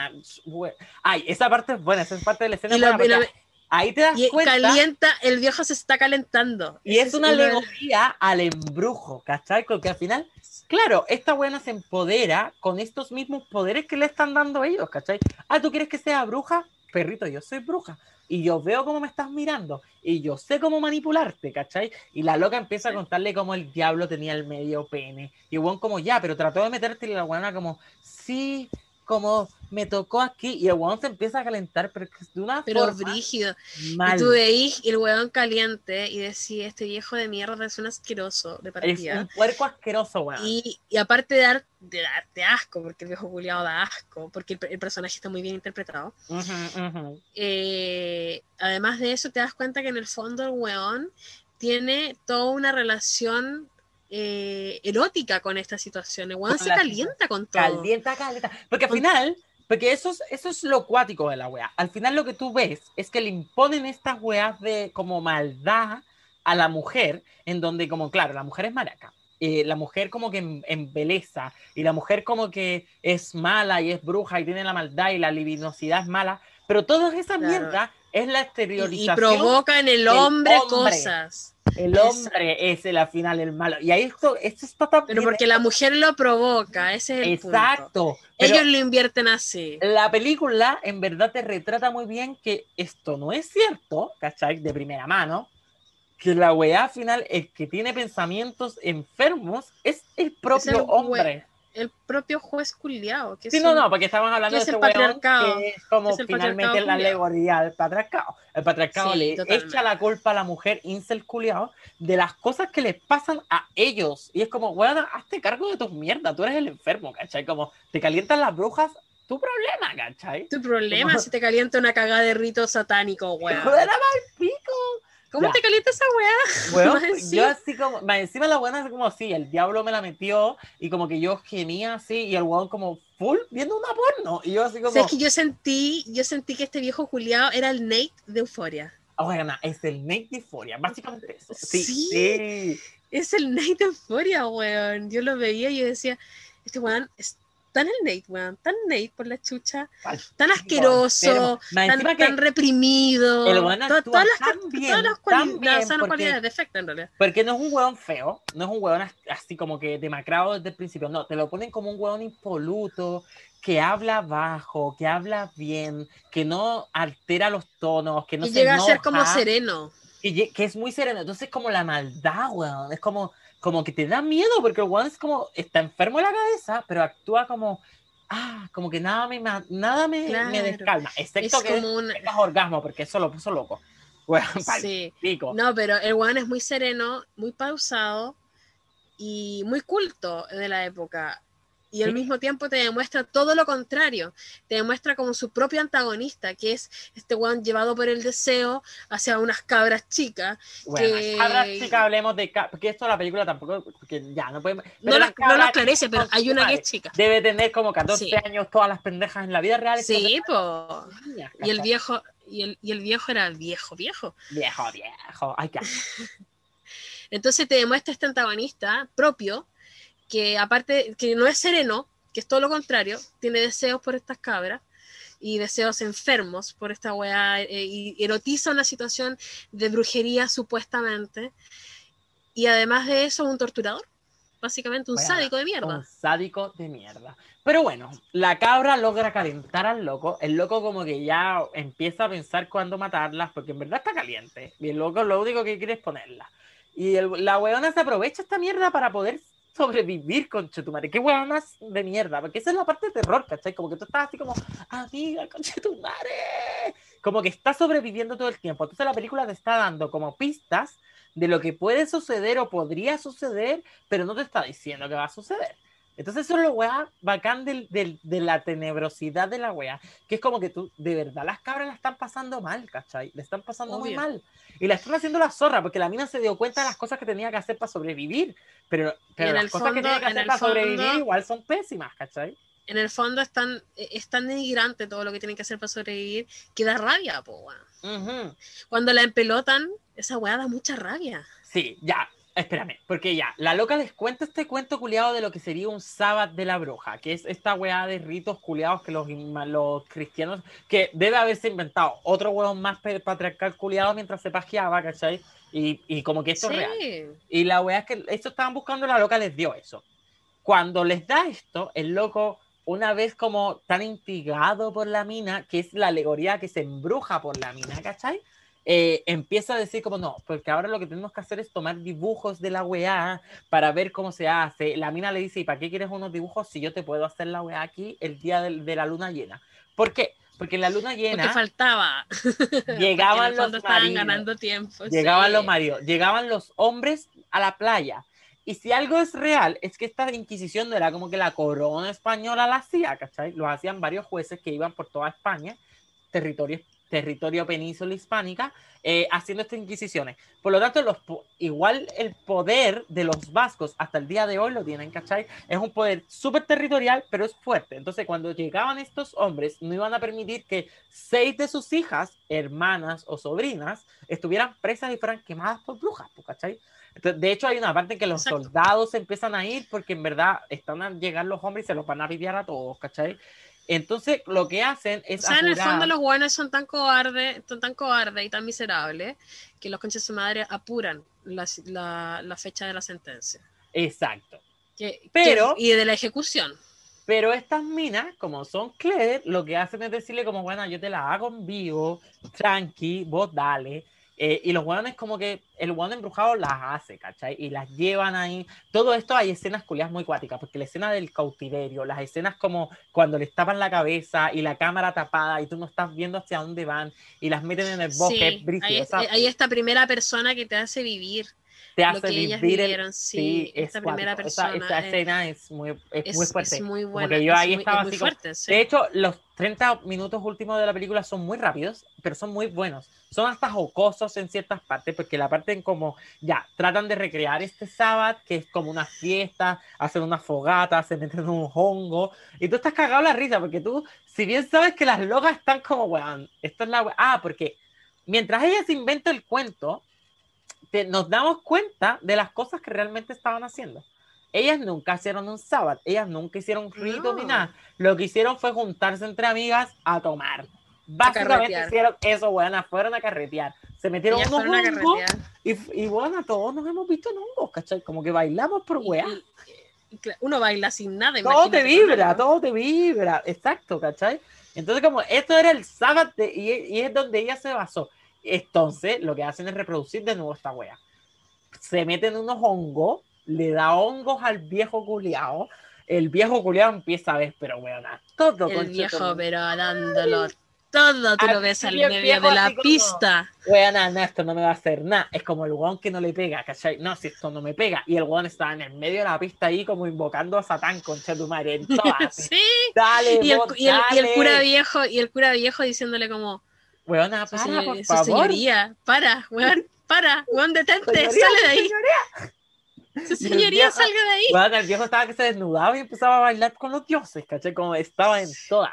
ay, esa parte es buena, esa es parte de la escena, Y buena, y porque ahí te das Y cuenta, calienta, el viejo se está calentando. y Ese es una alegoría al embrujo, ¿cachai? Porque al final, claro, esta buena se empodera con estos mismos poderes que le están dando ellos, ¿cachai? Ah, ¿tú quieres que sea bruja? Perrito, yo soy bruja. Y yo veo cómo me estás mirando. Y yo sé cómo manipularte, ¿cachai? Y la loca empieza a contarle cómo el diablo tenía el medio pene. Y el weón como, ya, pero trató de meterte y la buena como, sí, como me tocó aquí. Y el weón se empieza a calentar, pero es de una Pero forma brígido. mal. Y tú veís el hueón caliente y decís, este viejo de mierda es un asqueroso de Es partida. un puerco asqueroso, weón. Y, y aparte de, dar, de darte asco, porque el viejo culiado da asco, porque el, el personaje está muy bien interpretado. Ujú, ujú. eh, además de eso, te das cuenta que en el fondo el weón tiene toda una relación eh, erótica con esta situación. El weón se calienta con todo. Calienta, calienta. Porque al Con- final, porque eso es, eso es lo cuático de la wea. Al final lo que tú ves es que le imponen estas weas de como maldad a la mujer, en donde como, claro, la mujer es maraca. eh, la mujer como que em- embeleza y la mujer como que es mala y es bruja y tiene la maldad y la libidinosidad es mala, pero toda esa Claro. mierda es la Y, y exteriorización. provoca en el hombre, hombre. cosas. el hombre es el al final el malo. Y ahí esto, esto está tan Pero porque la mujer lo provoca, ese es el punto. Exacto. Pero Ellos lo invierten así. la película en verdad te retrata muy bien que esto no es cierto, ¿cachai? De primera mano. Que la weá final, el que tiene pensamientos enfermos es el propio el we- hombre. El propio juez culiao. Que Sí, es no, un- no, porque estamos hablando de es el weón patriarcado. que es como Es el finalmente la alegoría del patriarcado. El patriarcado Sí, le totalmente. echa la culpa a la mujer incel culiao de las cosas que les pasan a ellos. Y es como, weón, hazte cargo de tus mierdas, tú eres el enfermo, ¿cachai? Como te calientan las brujas, tu problema, ¿cachai? Tu problema Como- si te calienta una cagada de rito satánico, *laughs* weón. Joder, mal pico. ¿Cómo Ya. te calienta esa weá? *laughs* Pues, yo así como, más encima la buena es como sí, el diablo me la metió y como que yo gemía así y el weón como full viendo una porno y yo así O como, sea, es que yo sentí, yo sentí que este viejo culiao era el Nate de Euforia. oigan, es el Nate de Euphoria, básicamente eso. Sí, Sí. sí. Es el Nate de Euforia, weón. Yo lo veía y yo decía, este weón es tan el Nate, weón, tan Nate por la chucha, tan asqueroso, tan, reprimido. weón to- todas las, tan todas bien, las, bien, cualidades, defectos en realidad. Porque no es un hueón feo, no es un as- así como que demacrado desde el principio, no, te lo ponen como un hueón impoluto, que habla bajo, que habla bien, que no altera los tonos, que no y se llega a ser como sereno. que, es muy sereno, entonces como la maldad, hueón, es como, como que te da miedo, porque el hueón es como, está enfermo de la cabeza, pero actúa como, ah, como que nada me, nada me, me descalma, Es excepto que como un... tengas orgasmo, porque eso lo puso loco. *laughs* Pal Sí. pico. No, pero el weón es muy sereno, muy pausado y muy culto de la época. Y al mismo tiempo te demuestra todo lo contrario. Te demuestra como su propio antagonista, que es este weón llevado por el deseo hacia unas cabras chicas. Bueno, que- cabras chicas, hablemos de ca- porque esto la película tampoco, porque ya no podemos. No pero las no lo cabras aclarece, pero hay una que es chica. Debe tener como 14 Sí. años todas las pendejas en la vida real. Sí, po. niñas, Y el viejo, y el, y el viejo era viejo, viejo. Viejo, viejo. Ay, qué. *laughs* Entonces te demuestra este antagonista propio, que aparte, que no es sereno, que es todo lo contrario, tiene deseos por estas cabras y deseos enfermos por esta weá, eh, y erotiza una situación de brujería supuestamente, y además de eso, un torturador, básicamente un Weá, sádico de Un mierda. sádico de mierda. Pero bueno, la cabra logra calentar al loco. El loco como que ya empieza a pensar cuándo matarlas, porque en verdad está caliente. Y el loco lo único que quiere es ponerla. Y el- la weona se aprovecha esta mierda para poder sobrevivir con Chetumare. Qué weonas de mierda, porque esa es la parte de terror, ¿cachai? Como que tú estás así como, amiga, con Chetumare. Como que está sobreviviendo todo el tiempo. Entonces la película te está dando como pistas de lo que puede suceder o podría suceder, pero no te está diciendo que va a suceder. Entonces eso es lo weá bacán del, del- de la tenebrosidad de la weá, que es como que tú, de verdad, las cabras la están pasando mal, ¿cachai? Le están pasando muy Obvio. mal. Y la están haciendo la zorra, porque la mina se dio cuenta de las cosas que tenía que hacer para sobrevivir, pero, pero las cosas que fondo- que en hacer el para sobrevivir fondo- igual son pésimas, ¿cachai? En el fondo es tan, eh, es tan denigrante todo lo que tienen que hacer para sobrevivir que da rabia, po, weón. Ujú. Cuando la empelotan, esa weá da mucha rabia. Sí, ya, espérame, porque ya, la loca les cuenta este cuento culiado de lo que sería un sábado de la bruja, que es esta weá de ritos culiados que los, los cristianos, que debe haberse inventado otro weón más patriarcal culiado mientras se pajeaba, ¿cachai? Y, y como que esto es real. Sí. Y la weá es que esto estaban buscando, la loca les dio eso. Cuando les da esto, el loco, una vez como tan intrigado por la mina, que es la alegoría que se embruja por la mina, ¿cachai? Eh, empieza a decir como no, porque ahora lo que tenemos que hacer es tomar dibujos de la weá para ver cómo se hace. La mina le dice, ¿y para qué quieres unos dibujos si yo te puedo hacer la weá aquí el día de, la luna llena? ¿Por qué? Porque en la luna Porque llena faltaba. *laughs* llegaban Porque los maridos. ganando tiempo. Llegaban sí. los maridos, llegaban los hombres a la playa. Y si algo es real, es que esta Inquisición no era como que la corona española la hacía, ¿cachai? Lo hacían varios jueces que iban por toda España, territorio, territorio península hispánica, eh, haciendo estas inquisiciones. Por lo tanto, los, igual el poder de los vascos hasta el día de hoy lo tienen, ¿cachai? Es un poder súper territorial, pero es fuerte. Entonces, cuando llegaban estos hombres, no iban a permitir que seis de sus hijas, hermanas o sobrinas, estuvieran presas y fueran quemadas por brujas, pues, ¿cachai? Entonces, de hecho, hay una parte en que los Exacto. soldados se empiezan a ir porque en verdad están a llegar los hombres y se los van a pidiar a todos, ¿cachai? Entonces, lo que hacen O es sea, en el fondo los buenos son tan cobardes, son tan cobardes y tan miserables que los conches de madre apuran la, la- la fecha de la sentencia. Exacto. Que- Pero- que- y de la ejecución. Pero estas minas, como son clever, lo que hacen es decirle como, bueno, yo te la hago en vivo, tranqui, vos dale. Eh, y los hueones como que el hueón embrujado las hace, ¿cachai? Y las llevan ahí. Todo esto hay escenas culiadas muy cuáticas, porque la escena del cautiverio, las escenas como cuando les tapan la cabeza y la cámara tapada y tú no estás viendo hacia dónde van y las meten en el bosque, Sí, es brígido, hay esta primera persona que te hace vivir te lo hace que ellas vivir el- vivieron. Sí, es esta primera cuático. Esa- persona esa es- escena es muy, es es, muy es fuerte. muy Como buena. que yo es ahí muy- es estaba muy así como- fuerte, sí. De hecho, los 30 minutos últimos de la película son muy rápidos, pero son muy buenos. Son hasta jocosos en ciertas partes, porque la parte en como, ya, tratan de recrear este sábado, que es como una fiesta, hacen una fogata, se meten en un hongo, y tú estás cagado la risa, porque tú, si bien sabes que las locas están como, weón, esto es la Ah, porque mientras ella se inventa el cuento, te- nos damos cuenta de las cosas que realmente estaban haciendo. Ellas nunca hicieron un sábado, ellas nunca hicieron ritos ni No. nada. Lo que hicieron fue juntarse entre amigas a tomar. Básicamente carretear. hicieron eso, buenas, fueron a carretear. Se metieron Ellas unos a hongos y, y bueno, todos nos hemos visto en hongos, ¿cachai? Como que bailamos por weá. uno baila sin nada. Todo te vibra, algo. todo te vibra, exacto, ¿cachai? Entonces, como esto era el sábado de- y, y es donde ella se basó. Entonces, lo que hacen es reproducir de nuevo esta wea. Se meten unos hongos, le da hongos al viejo culiao. El viejo culiao empieza a ver, pero weona, todo El viejo, pero dándolo todo tú lo ves al medio de la pista. Weona, no, esto no me va a hacer nada. Es como el weón que no le pega, ¿cachai? No, si esto no me pega. Y el weón estaba en el medio de la pista ahí como invocando a Satán, concha tu madre, en todas. *laughs* Sí. Dale, Y el, vos, y el- y el dale. cura viejo, y el cura viejo diciéndole como, Weona, para, señor- por su favor. señoría, para, weón, para, weón, detente, Señoría, sale de ahí, señoría. su señoría, viejo- salga de ahí. Weona, el viejo estaba que se desnudaba y empezaba a bailar con los dioses, ¿cachai? Como estaba en todas.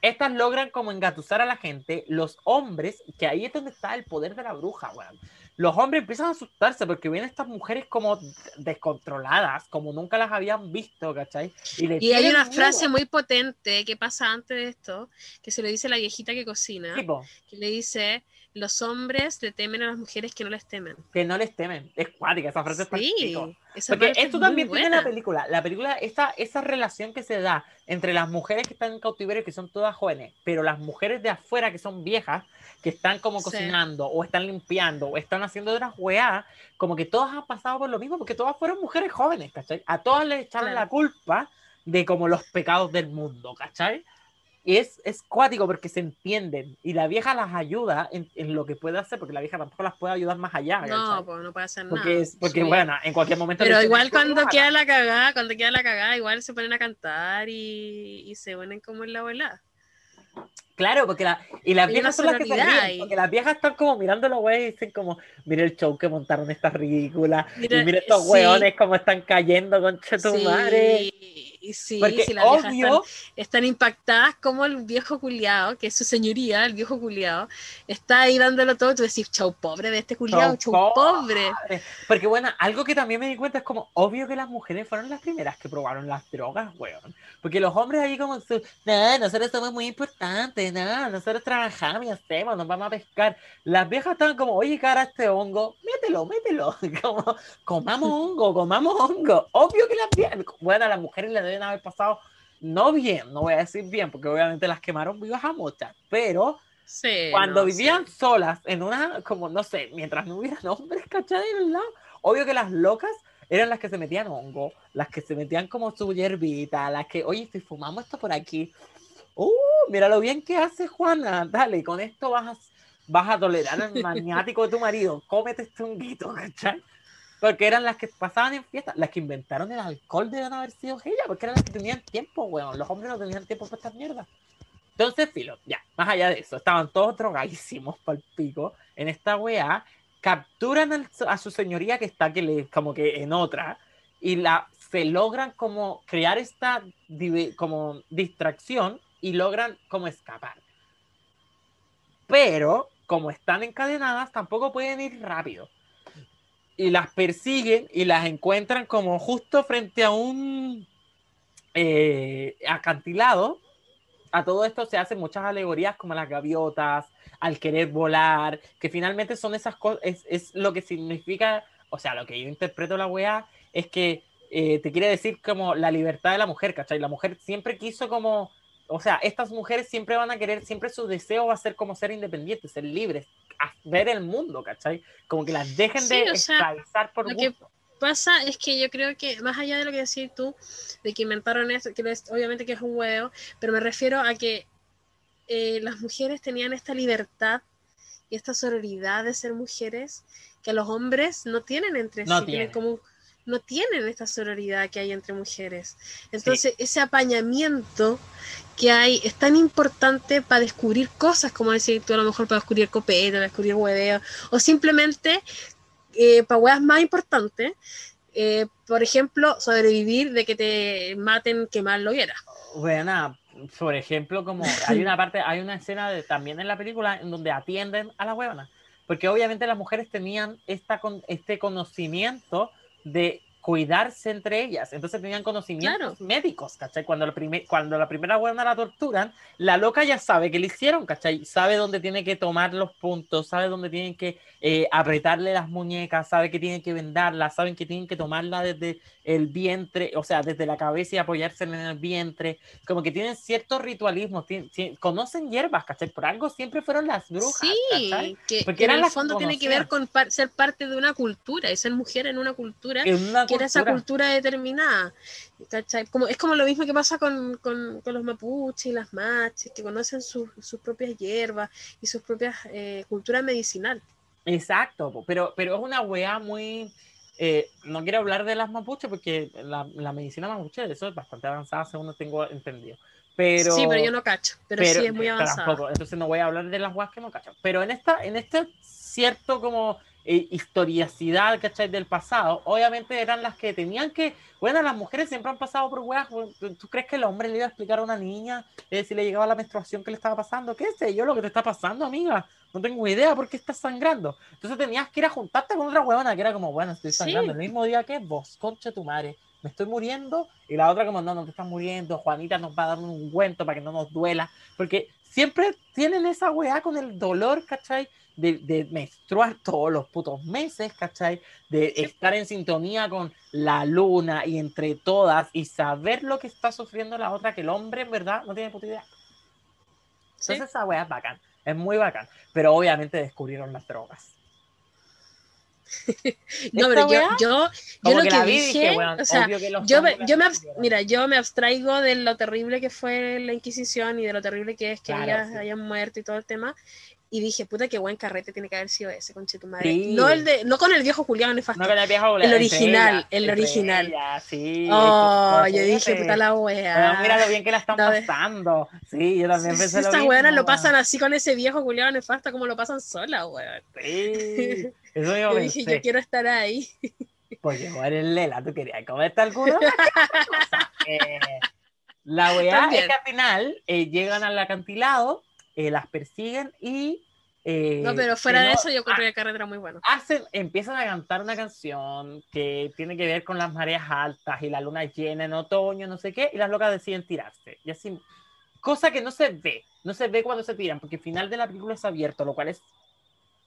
Estas logran como engatusar a la gente, los hombres, que ahí es donde está el poder de la bruja, weón. Los hombres empiezan a asustarse porque ven estas mujeres como descontroladas, como nunca las habían visto, ¿cachai? le Y hay una miedo. frase muy potente que pasa antes de esto, que se lo dice la viejita que cocina, Tipo, que le dice, los hombres le temen a las mujeres que no les temen. que no les temen. Es cuática, esa frase es Sí, esa Porque parte es esto muy también tiene la película. La película, esa, esa relación que se da entre las mujeres que están en cautiverio, que son todas jóvenes, pero las mujeres de afuera, que son viejas, que están como Sí. cocinando, o están limpiando, o están haciendo otras weas, como que todas han pasado por lo mismo, porque todas fueron mujeres jóvenes, ¿cachai? A todas les echaron Claro. la culpa de como los pecados del mundo, ¿cachai? Y es, es cuático porque se entienden y la vieja las ayuda en, en lo que puede hacer, porque la vieja tampoco las puede ayudar más allá. No, pues no puede hacer Porque, nada. es, porque Sí. bueno, en cualquier momento. Pero igual "Tú cuando déjala". queda la cagada, cuando queda la cagada, igual se ponen a cantar y, y se ponen como en la abuela. Claro, porque la, y las Hay viejas son las que se ríen, porque las viejas están como mirando los güeyes y dicen como, mira el show que montaron estas ridículas, y mira estos sí. hueones como están cayendo con tu madre. Sí, sí, Porque sí, las viejas obvio, están, están impactadas como el viejo culiado, que es su señoría, el viejo culiado, está ahí dándolo todo, y tú decís, chau pobre de este culiado, Chau, chau pobre. porque bueno, algo que también me di cuenta es como, obvio que las mujeres fueron las primeras que probaron las drogas, weón. Porque los hombres ahí como, no, nosotros somos muy importantes, no, nosotros trabajamos y hacemos, nos vamos a pescar. Las viejas estaban como, oye, cara, este hongo, mételo, mételo. *laughs* Como, comamos *laughs* hongo, comamos hongo. Obvio que las viejas, bueno, a las mujeres les deben haber pasado, no bien, no voy a decir bien, porque obviamente las quemaron vivas a muchas, pero Sí, cuando no, vivían sí. solas en una, como no sé, mientras no hubieran *laughs* hombres, el lado, obvio que las locas eran las que se metían hongo, las que se metían como su hierbita, las que, oye, si fumamos esto por aquí, uh, mira lo bien que hace Juana, dale, con esto vas a, vas a tolerar al *laughs* maniático de tu marido, cómete este honguito, ¿cachai? Porque eran las que pasaban en fiesta, las que inventaron el alcohol deben haber sido ellas, porque eran las que tenían tiempo, weón, los hombres no tenían tiempo para estas mierdas. Entonces, filo, ya, más allá de eso, estaban todos drogadísimos pal pico en esta weá, capturan a su señoría que está que le, como que en otra, y la se logran como crear esta como distracción y logran como escapar. Pero, como están encadenadas, tampoco pueden ir rápido. Y las persiguen y las encuentran como justo frente a un eh, acantilado a todo esto se hacen muchas alegorías como las gaviotas, al querer volar, que finalmente son esas cosas, es, es lo que significa, o sea, lo que yo interpreto la weá es que eh, te quiere decir como la libertad de la mujer, ¿cachai? La mujer siempre quiso como, o sea, estas mujeres siempre van a querer, siempre su deseo va a ser como ser independientes, ser libres, ver el mundo, ¿cachai? Como que las dejen Sí, de sea, esclavizar por lo que- pasa es que yo creo que, más allá de lo que decís tú, de que inventaron esto, que es- obviamente que es un huevo, pero me refiero a que eh, las mujeres tenían esta libertad y esta sororidad de ser mujeres que los hombres no tienen entre No sí, tienen tienen. como no tienen esta sororidad que hay entre mujeres. Entonces, ese apañamiento que hay es tan importante para descubrir cosas, como decir tú, a lo mejor para descubrir copete, para descubrir hueveo, o simplemente eh, para huevas más importantes, eh, por ejemplo, sobrevivir de que te maten que mal lo viera. Bueno, por ejemplo, como *laughs* hay una parte, hay una escena de, también en la película en donde atienden a la huevona, porque obviamente las mujeres tenían esta, con, este conocimiento de cuidarse entre ellas, entonces tenían conocimientos médicos, ¿cachai? Cuando la, primer, cuando la primera huevona la torturan, la loca ya sabe que le hicieron, ¿cachai? Sabe dónde tiene que tomar los puntos, sabe dónde tienen que eh, apretarle las muñecas, sabe que tienen que vendarla, saben que tienen que tomarla desde el vientre, o sea, desde la cabeza y apoyársela en el vientre, como que tienen cierto ritualismo, tien- tien- conocen hierbas, ¿cachai? Por algo siempre fueron las brujas, ¿cachai? Sí, que, Porque que en eran el las que fondo tiene que ver con par- ser parte de una cultura y ser mujer en una cultura En una esa cultura determinada. ¿cachai? Como, es como lo mismo que pasa con, con, con los mapuches y las maches, que conocen sus, sus propias hierbas y sus propias eh, culturas medicinal. Exacto, pero, pero es una weá muy... eh, no quiero hablar de las mapuches porque la, la medicina mapuche eso es bastante avanzada según tengo entendido. Pero, sí, pero yo no cacho, pero, sí es muy avanzada. tampoco, entonces no voy a hablar de las weas que no cacho. Pero en esta, en este cierto como eh, historiacidad, ¿cachai? Del pasado, obviamente eran las que tenían que, bueno, las mujeres siempre han pasado por weas, ¿tú crees que el hombre le iba a explicar a una niña eh, si le llegaba la menstruación que le estaba pasando? ¿Qué sé yo lo que te está pasando, amiga? No tengo idea por qué estás sangrando. Entonces tenías que ir a juntarte con otra huevona que era como, bueno, estoy sangrando Sí. el mismo día que vos, concha tu madre, me estoy muriendo. Y la otra como, no, no te estás muriendo, Juanita nos va a dar un ungüento para que no nos duela. Porque siempre tienen esa weá con el dolor, ¿cachai? De, de menstruar todos los putos meses, ¿cachai? De estar en sintonía con la luna y entre todas y saber lo que está sufriendo la otra, que el hombre en verdad no tiene puta idea. ¿sí? Entonces esa weá es bacán, es muy bacán. Pero obviamente descubrieron las drogas. *laughs* No, pero yo, yo, yo lo que que, dije, dije, weón, o sea, que yo me, yo me, mira, yo me abstraigo de lo terrible que fue la Inquisición y de lo terrible que es que Claro, ellas sí. hayan muerto y todo el tema. Y dije, puta, qué buen carrete tiene que haber sido ese, conche tu madre. Sí. No el de, no con el viejo Julián nefasto. No con el viejo El entre original, el original. sí. oh, pues, yo dije, puta la wea. mira lo bien que la están No, pasando. Sí, yo también pensé lo Estas weonas lo weón. pasan así con ese viejo Julián nefasto como lo pasan sola, weón. Sí, *laughs* eso yo Yo dije, yo quiero estar ahí. Porque vos eres Lela, tú querías comerte alguna *laughs* cosa. Eh, la weá es que al final eh, llegan al acantilado, eh, las persiguen y. eh, No, pero fuera de no- eso, yo encontré que el carrete era muy bueno. hacen, empiezan a cantar una canción que tiene que ver con las mareas altas y la luna llena en otoño, no sé qué, y las locas deciden tirarse. Y así, cosa que no se ve, no se ve cuando se tiran, porque el final de la película es abierto, lo cual es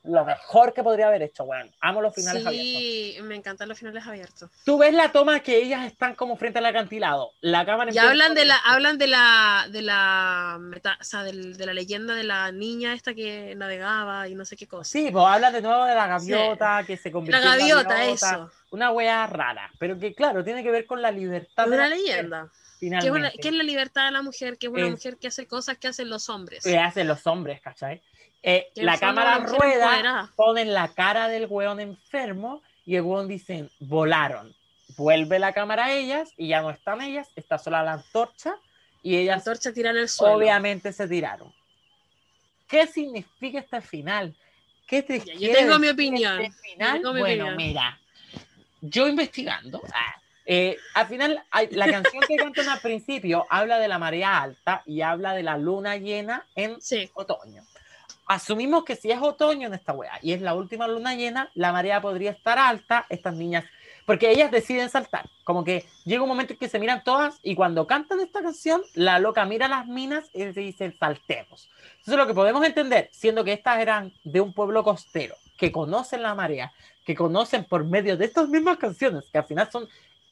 lo mejor que podría haber hecho, weón. Amo los finales abiertos. Sí, me encantan los finales abiertos. Tú ves la toma que ellas están como frente al acantilado. La cámara Y hablan de la, hablan de la, de la, meta- o sea, del- de la leyenda de la niña esta que navegaba y no sé qué cosa. Sí, pues hablan de nuevo de la gaviota que se la convirtió en gaviota, eso. Una wea rara, pero que claro, tiene que ver con la libertad Es de una la mujer, leyenda. ¿Qué es, finalmente. una- qué es la libertad de la mujer? Que es una Es- mujer que hace cosas que hacen los hombres. que hacen los hombres, ¿cachai? Eh, la cámara rueda, ponen la cara del weón enfermo y el weón dice, volaron. Vuelve la cámara a ellas y ya no están ellas, está sola la antorcha y La ellas antorcha tira en el suelo. obviamente se tiraron. ¿Qué significa este final? ¿Qué te yo quiere tengo mi opinión. este final? tengo mi bueno, opinión. mira, yo investigando, ah, eh, al final la canción que cantan al principio habla de la marea alta y habla de la luna llena en Sí, otoño. Asumimos que si es otoño en esta wea y es la última luna llena, la marea podría estar alta, estas niñas, porque ellas deciden saltar. Como que llega un momento en que se miran todas y cuando cantan esta canción, la loca mira las minas y se dice saltemos. Entonces lo que podemos entender, siendo que estas eran de un pueblo costero, que conocen la marea, que conocen por medio de estas mismas canciones, que al final son...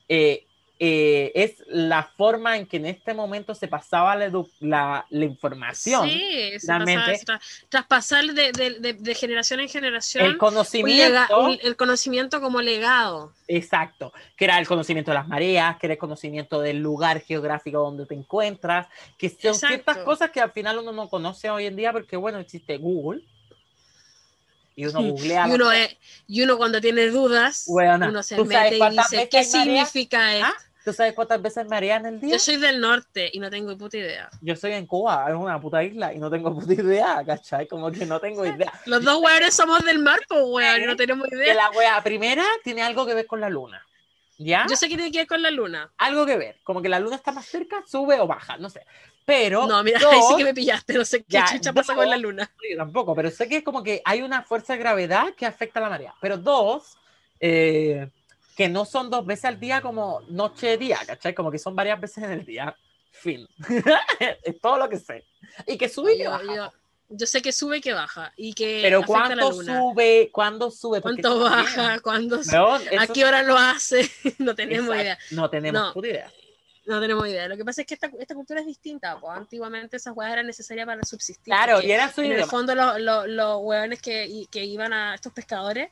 eh, eh, es la forma en que en este momento se pasaba la, la, la información sí, realmente. pasaba eso, tra- traspasar de, de- de- de generación en generación el conocimiento, un- el conocimiento como legado. exacto, que era el conocimiento de las mareas, que era el conocimiento del lugar geográfico donde te encuentras, que son Exacto. ciertas cosas que al final uno no conoce hoy en día porque, bueno, existe Google y uno googlea. Y uno, es- y uno cuando tiene dudas, Weona, uno se ¿tú sabes mete y dice, ¿qué hay marea? significa esto? ¿Ah? ¿Tú sabes cuántas veces marea en el día? Yo soy del norte y no tengo puta idea. Yo soy en Cuba, es una puta isla y no tengo puta idea, ¿cachai? Como que no tengo idea. Los dos weones somos del mar, pues weón, y no tenemos Que idea. la wea primera tiene algo que ver con la luna. ¿Ya? Yo sé que tiene que ver con la luna. algo que ver, como que la luna está más cerca, sube o baja, no sé. Pero No, mira, dos, *laughs* ahí sí que me pillaste, no sé qué Ya, chucha pasa dos. con la luna. *laughs* yo tampoco, pero sé que es como que hay una fuerza de gravedad que afecta a la marea. Pero dos, eh, que no son dos veces al día como noche-día, ¿cachai? Como que son varias veces en el día. Fin. *laughs* es todo lo que sé. Y que sube y Yo, baja. yo- yo sé que sube y que baja. Y que Pero afecta a la ¿cuánto luna. sube? ¿Cuándo sube? ¿Cuánto baja? ¿Cuándo sube? ¿A qué hora lo hace? *laughs* no tenemos exacto, idea. No tenemos No. puta idea. No tenemos idea. Lo que pasa es que esta, esta cultura es distinta. Pues. Antiguamente esas huevas eran necesarias para subsistir. Claro, y era su En el fondo los, los, los hueones que, y- que iban a estos pescadores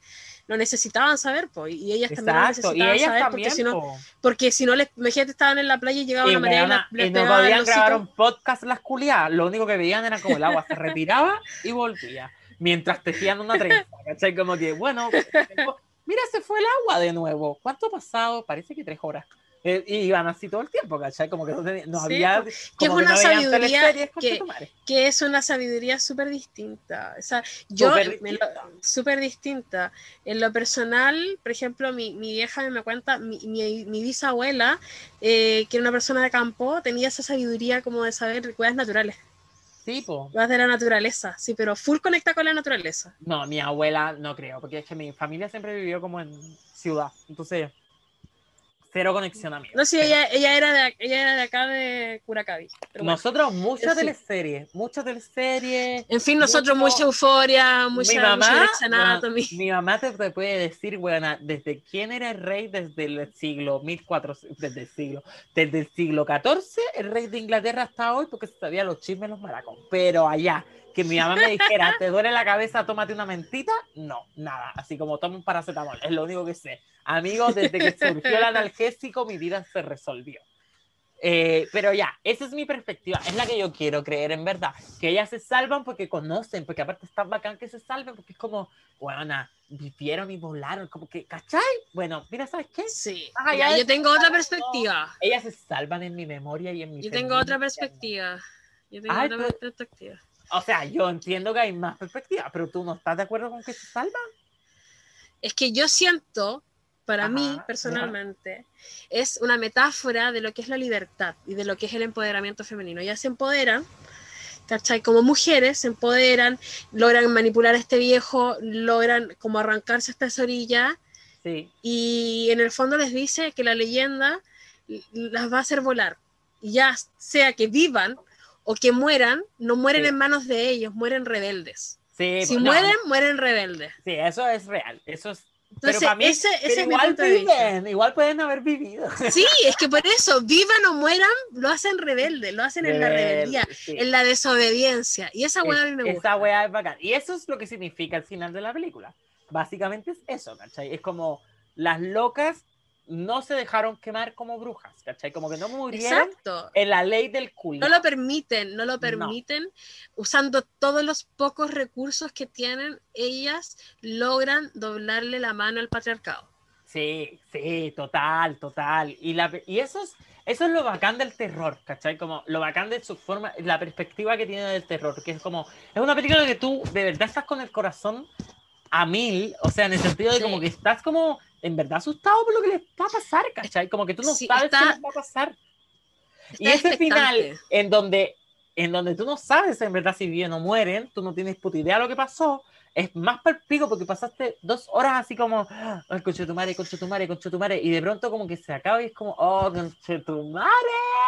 lo necesitaban saber, pues, y ellas también lo necesitaban ellas saber, también. porque si no, po. porque si no les, imagínate, estaban en la playa y llegaban Y, a la marea y, la- les y no podían grabar un podcast las culiadas. Lo único que veían era como el agua se retiraba y volvía. Mientras tejían una trenza. ¿Cachai? Como que, bueno, *laughs* mira, se fue el agua de nuevo. ¿Cuánto ha pasado? Parece que tres horas. Eh, y iban así todo el tiempo, ¿cachai? Como que no, tenía- no Sí, había. que es una no sabiduría que- que es una sabiduría súper distinta. O sea, yo, Súper distinta. En lo personal, por ejemplo, mi, mi vieja me cuenta, mi, mi, mi bisabuela, eh, que era una persona de campo, tenía esa sabiduría como de saber cosas naturales, Sí, po. cosas de la naturaleza, sí, pero full conecta con la naturaleza. No, mi abuela no creo, porque es que mi familia siempre vivió como en ciudad. Entonces, cero conexión a mí. No sé, ella, ella, era de, ella era de acá de Curacaví. bueno. Nosotros, muchas Sí. teleseries, muchas teleseries. En fin, nosotros mucho- mucha euforia, mucha, mi mucha mamá, bueno, Anatomy. mi mamá te, te puede decir, buena, desde quién era el rey desde el siglo 1400, desde el siglo, desde el siglo XIV, el rey de Inglaterra hasta hoy, porque se sabía los chismes los maracos. Pero allá, que mi mamá me dijera, ¿te duele la cabeza? Tómate una mentita. No, nada. Así como toma un paracetamol, es lo único que sé. Amigos, desde que surgió el analgésico, mi vida se resolvió. Eh, pero ya, esa es mi perspectiva, es la que yo quiero creer en verdad, que ellas se salvan porque conocen, porque aparte es tan bacán que se salven, porque es como, bueno, vivieron y volaron, como que, ¿cachai? Bueno, mira, ¿sabes qué? Sí, Ah, ya yo tengo otra perspectiva. Ellas se salvan en mi memoria y en mi Yo tengo otra perspectiva. Yo tengo Ay, otra pero- perspectiva. O sea, yo entiendo que hay más perspectivas, pero tú no estás de acuerdo con que se salvan. Es que yo siento, para Ajá, mí ya. personalmente, es una metáfora de lo que es la libertad y de lo que es el empoderamiento femenino. Ellas se empoderan, ¿cachai? Como mujeres se empoderan, logran manipular a este viejo, logran como arrancarse hasta esa orilla Sí, y en el fondo les dice que la leyenda las va a hacer volar. Y ya sea que vivan o que mueran, no mueren Sí. en manos de ellos, mueren rebeldes. sí. Si pues, no, mueren, mueren rebeldes. Sí, eso es real, eso es... Entonces, pero para mí, ese, ese pero es igual viven, igual pueden haber vivido. *laughs* Sí, es que por eso, vivan o mueran, lo hacen rebelde, lo hacen en la rebeldía, Sí. en la desobediencia. Y esa hueá a mí me Es- gusta. Esa weá es bacán. Y eso es lo que significa el final de la película. Básicamente es eso, ¿cachai? Es como las locas no se dejaron quemar como brujas, ¿cachai? Como que no murieron Exacto. en la ley del culo. No lo permiten, no lo permiten. Usando todos los pocos recursos que tienen, ellas logran doblarle la mano al patriarcado. Sí, sí, total, total. Y, la, y eso, es, eso es lo bacán del terror, ¿cachai? Como lo bacán de su forma, la perspectiva que tiene del terror, que es como, es una película que tú de verdad estás con el corazón a mil, o sea, en el sentido de Sí. como que estás como en verdad asustado por lo que les va a pasar, ¿cachai? Como que tú no Sí, sabes está- qué les va a pasar. Y ese final, en donde, en donde tú no sabes en verdad si viven o mueren, tú no tienes puta idea de lo que pasó, es más palpico porque pasaste dos horas así como, concha de tu madre, concha de tu madre, tu madre, y de pronto como que se acaba y es como, oh, concha de tu madre.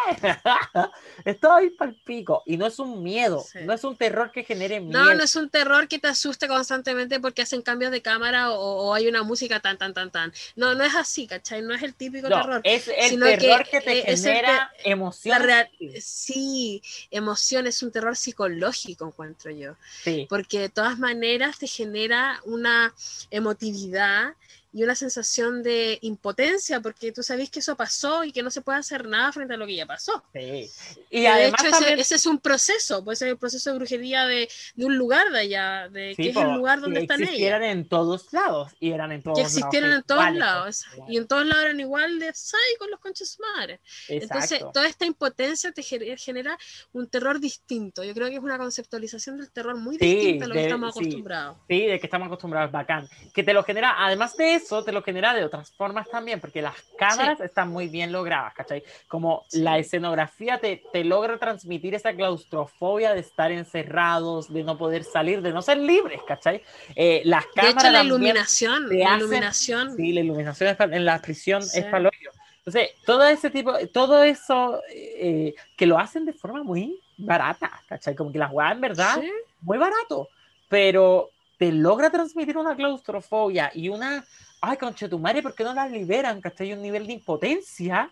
*laughs* Estoy palpico. Y no es un miedo, Sí. no es un terror que genere miedo. No, no es un terror que te asuste constantemente porque hacen cambios de cámara o, o hay una música tan, tan, tan, tan. No, no es así, ¿cachai? No es el típico No, terror. es el sino terror que, que, te es el genera La emoción. real- sí, emoción es un terror psicológico, encuentro yo. Sí, porque de todas maneras te genera una emotividad y una sensación de impotencia, porque tú sabes que eso pasó y que no se puede hacer nada frente a lo que ya pasó. sí. Y Y de además hecho, ese, también- ese es un proceso, puede ser el proceso de brujería de, de un lugar de allá, de Sí, que es el lugar donde que están existieran ellas. en todos lados y eran en todos Que lados. en todos iguales, lados. pues, Y en todos lados eran igual de con los conchas madres. Entonces, toda esta impotencia te gener- genera un terror distinto. Yo creo que es una conceptualización del terror muy Sí, distinta a lo que de- estamos acostumbrados. Sí, de que estamos acostumbrados, bacán. Que te lo genera, además de eso, te lo genera de otras formas también, porque las cámaras están muy bien logradas, ¿cachai? Como Sí. la escenografía te, te logra transmitir esa claustrofobia de estar encerrados, de no poder salir, de no ser libres, ¿cachai? Eh, las De cámaras hecho, la iluminación, la hacen- iluminación, Sí, la iluminación es en la prisión Sí. es palollo. Entonces, todo ese tipo, todo eso eh, que lo hacen de forma muy barata, ¿cachai? Como que las en verdad Sí. muy barato, pero te logra transmitir una claustrofobia y una, ay, concha de tu madre, ¿por qué no las liberan? ¿Cachai? Un nivel de impotencia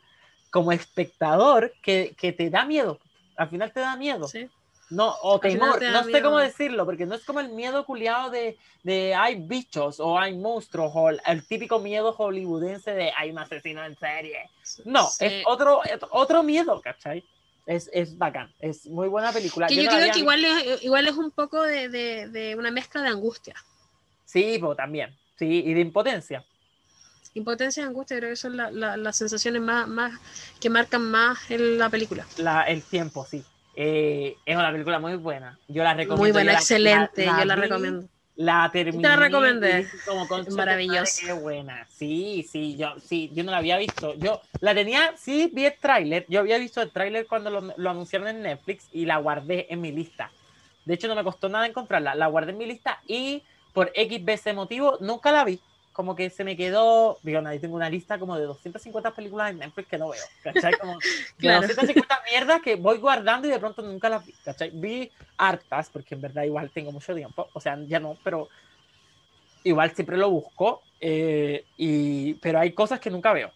como espectador que, que te da miedo. Al final te da miedo. Sí. No, o temor, te no sé miedo. cómo decirlo, porque no es como el miedo culiado de, de hay bichos o hay monstruos o el, el típico miedo hollywoodense de hay un asesino en serie. No, Sí. es otro, es otro miedo, ¿cachai? Es, es bacán, es muy buena película. Que Yo yo creo había que igual es, igual es un poco de, de- de una mezcla de angustia. Sí, pues también, sí, y de impotencia. Impotencia y angustia, creo que son la- la- las sensaciones más, más que marcan más en la película. La, el tiempo, sí. Eh, es una película muy buena. Yo la recomiendo. Muy buena, yo excelente, yo la vi, recomiendo. La terminé. la recomendé. como, "Concha tu Maravillosa. Qué buena. Sí, sí, yo, sí, yo no la había visto. Yo la tenía, sí, vi el tráiler. Yo había visto el tráiler cuando lo, lo anunciaron en Netflix y la guardé en mi lista. De hecho, no me costó nada encontrarla. La guardé en mi lista y por X veces motivo nunca la vi. Como que se me quedó, digo, ahí tengo una lista como de 250 películas en Netflix que no veo, ¿cachai? Como *laughs* de Claro. 250 mierdas que voy guardando y de pronto nunca las vi, ¿cachai? Vi hartas, porque en verdad igual tengo mucho tiempo, o sea, ya no, pero igual siempre lo busco, eh, y, pero hay cosas que nunca veo.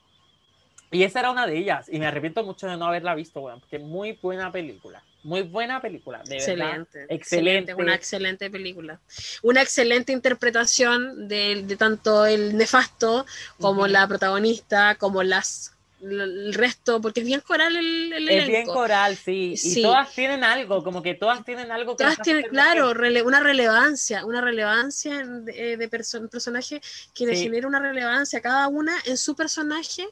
Y esa era una de ellas, y me arrepiento mucho de no haberla visto, weón, porque muy buena película, muy buena película, de verdad. Excelente, excelente. Una excelente película. Una excelente interpretación de, de tanto el nefasto como la protagonista, como las el resto, porque es bien coral el, el Es bien coral, sí, y todas tienen algo, como que todas tienen algo que Todas tienen, claro, rele- una relevancia, una relevancia de, eh, de perso- personaje que le Sí. genera una relevancia. Cada una en su personaje,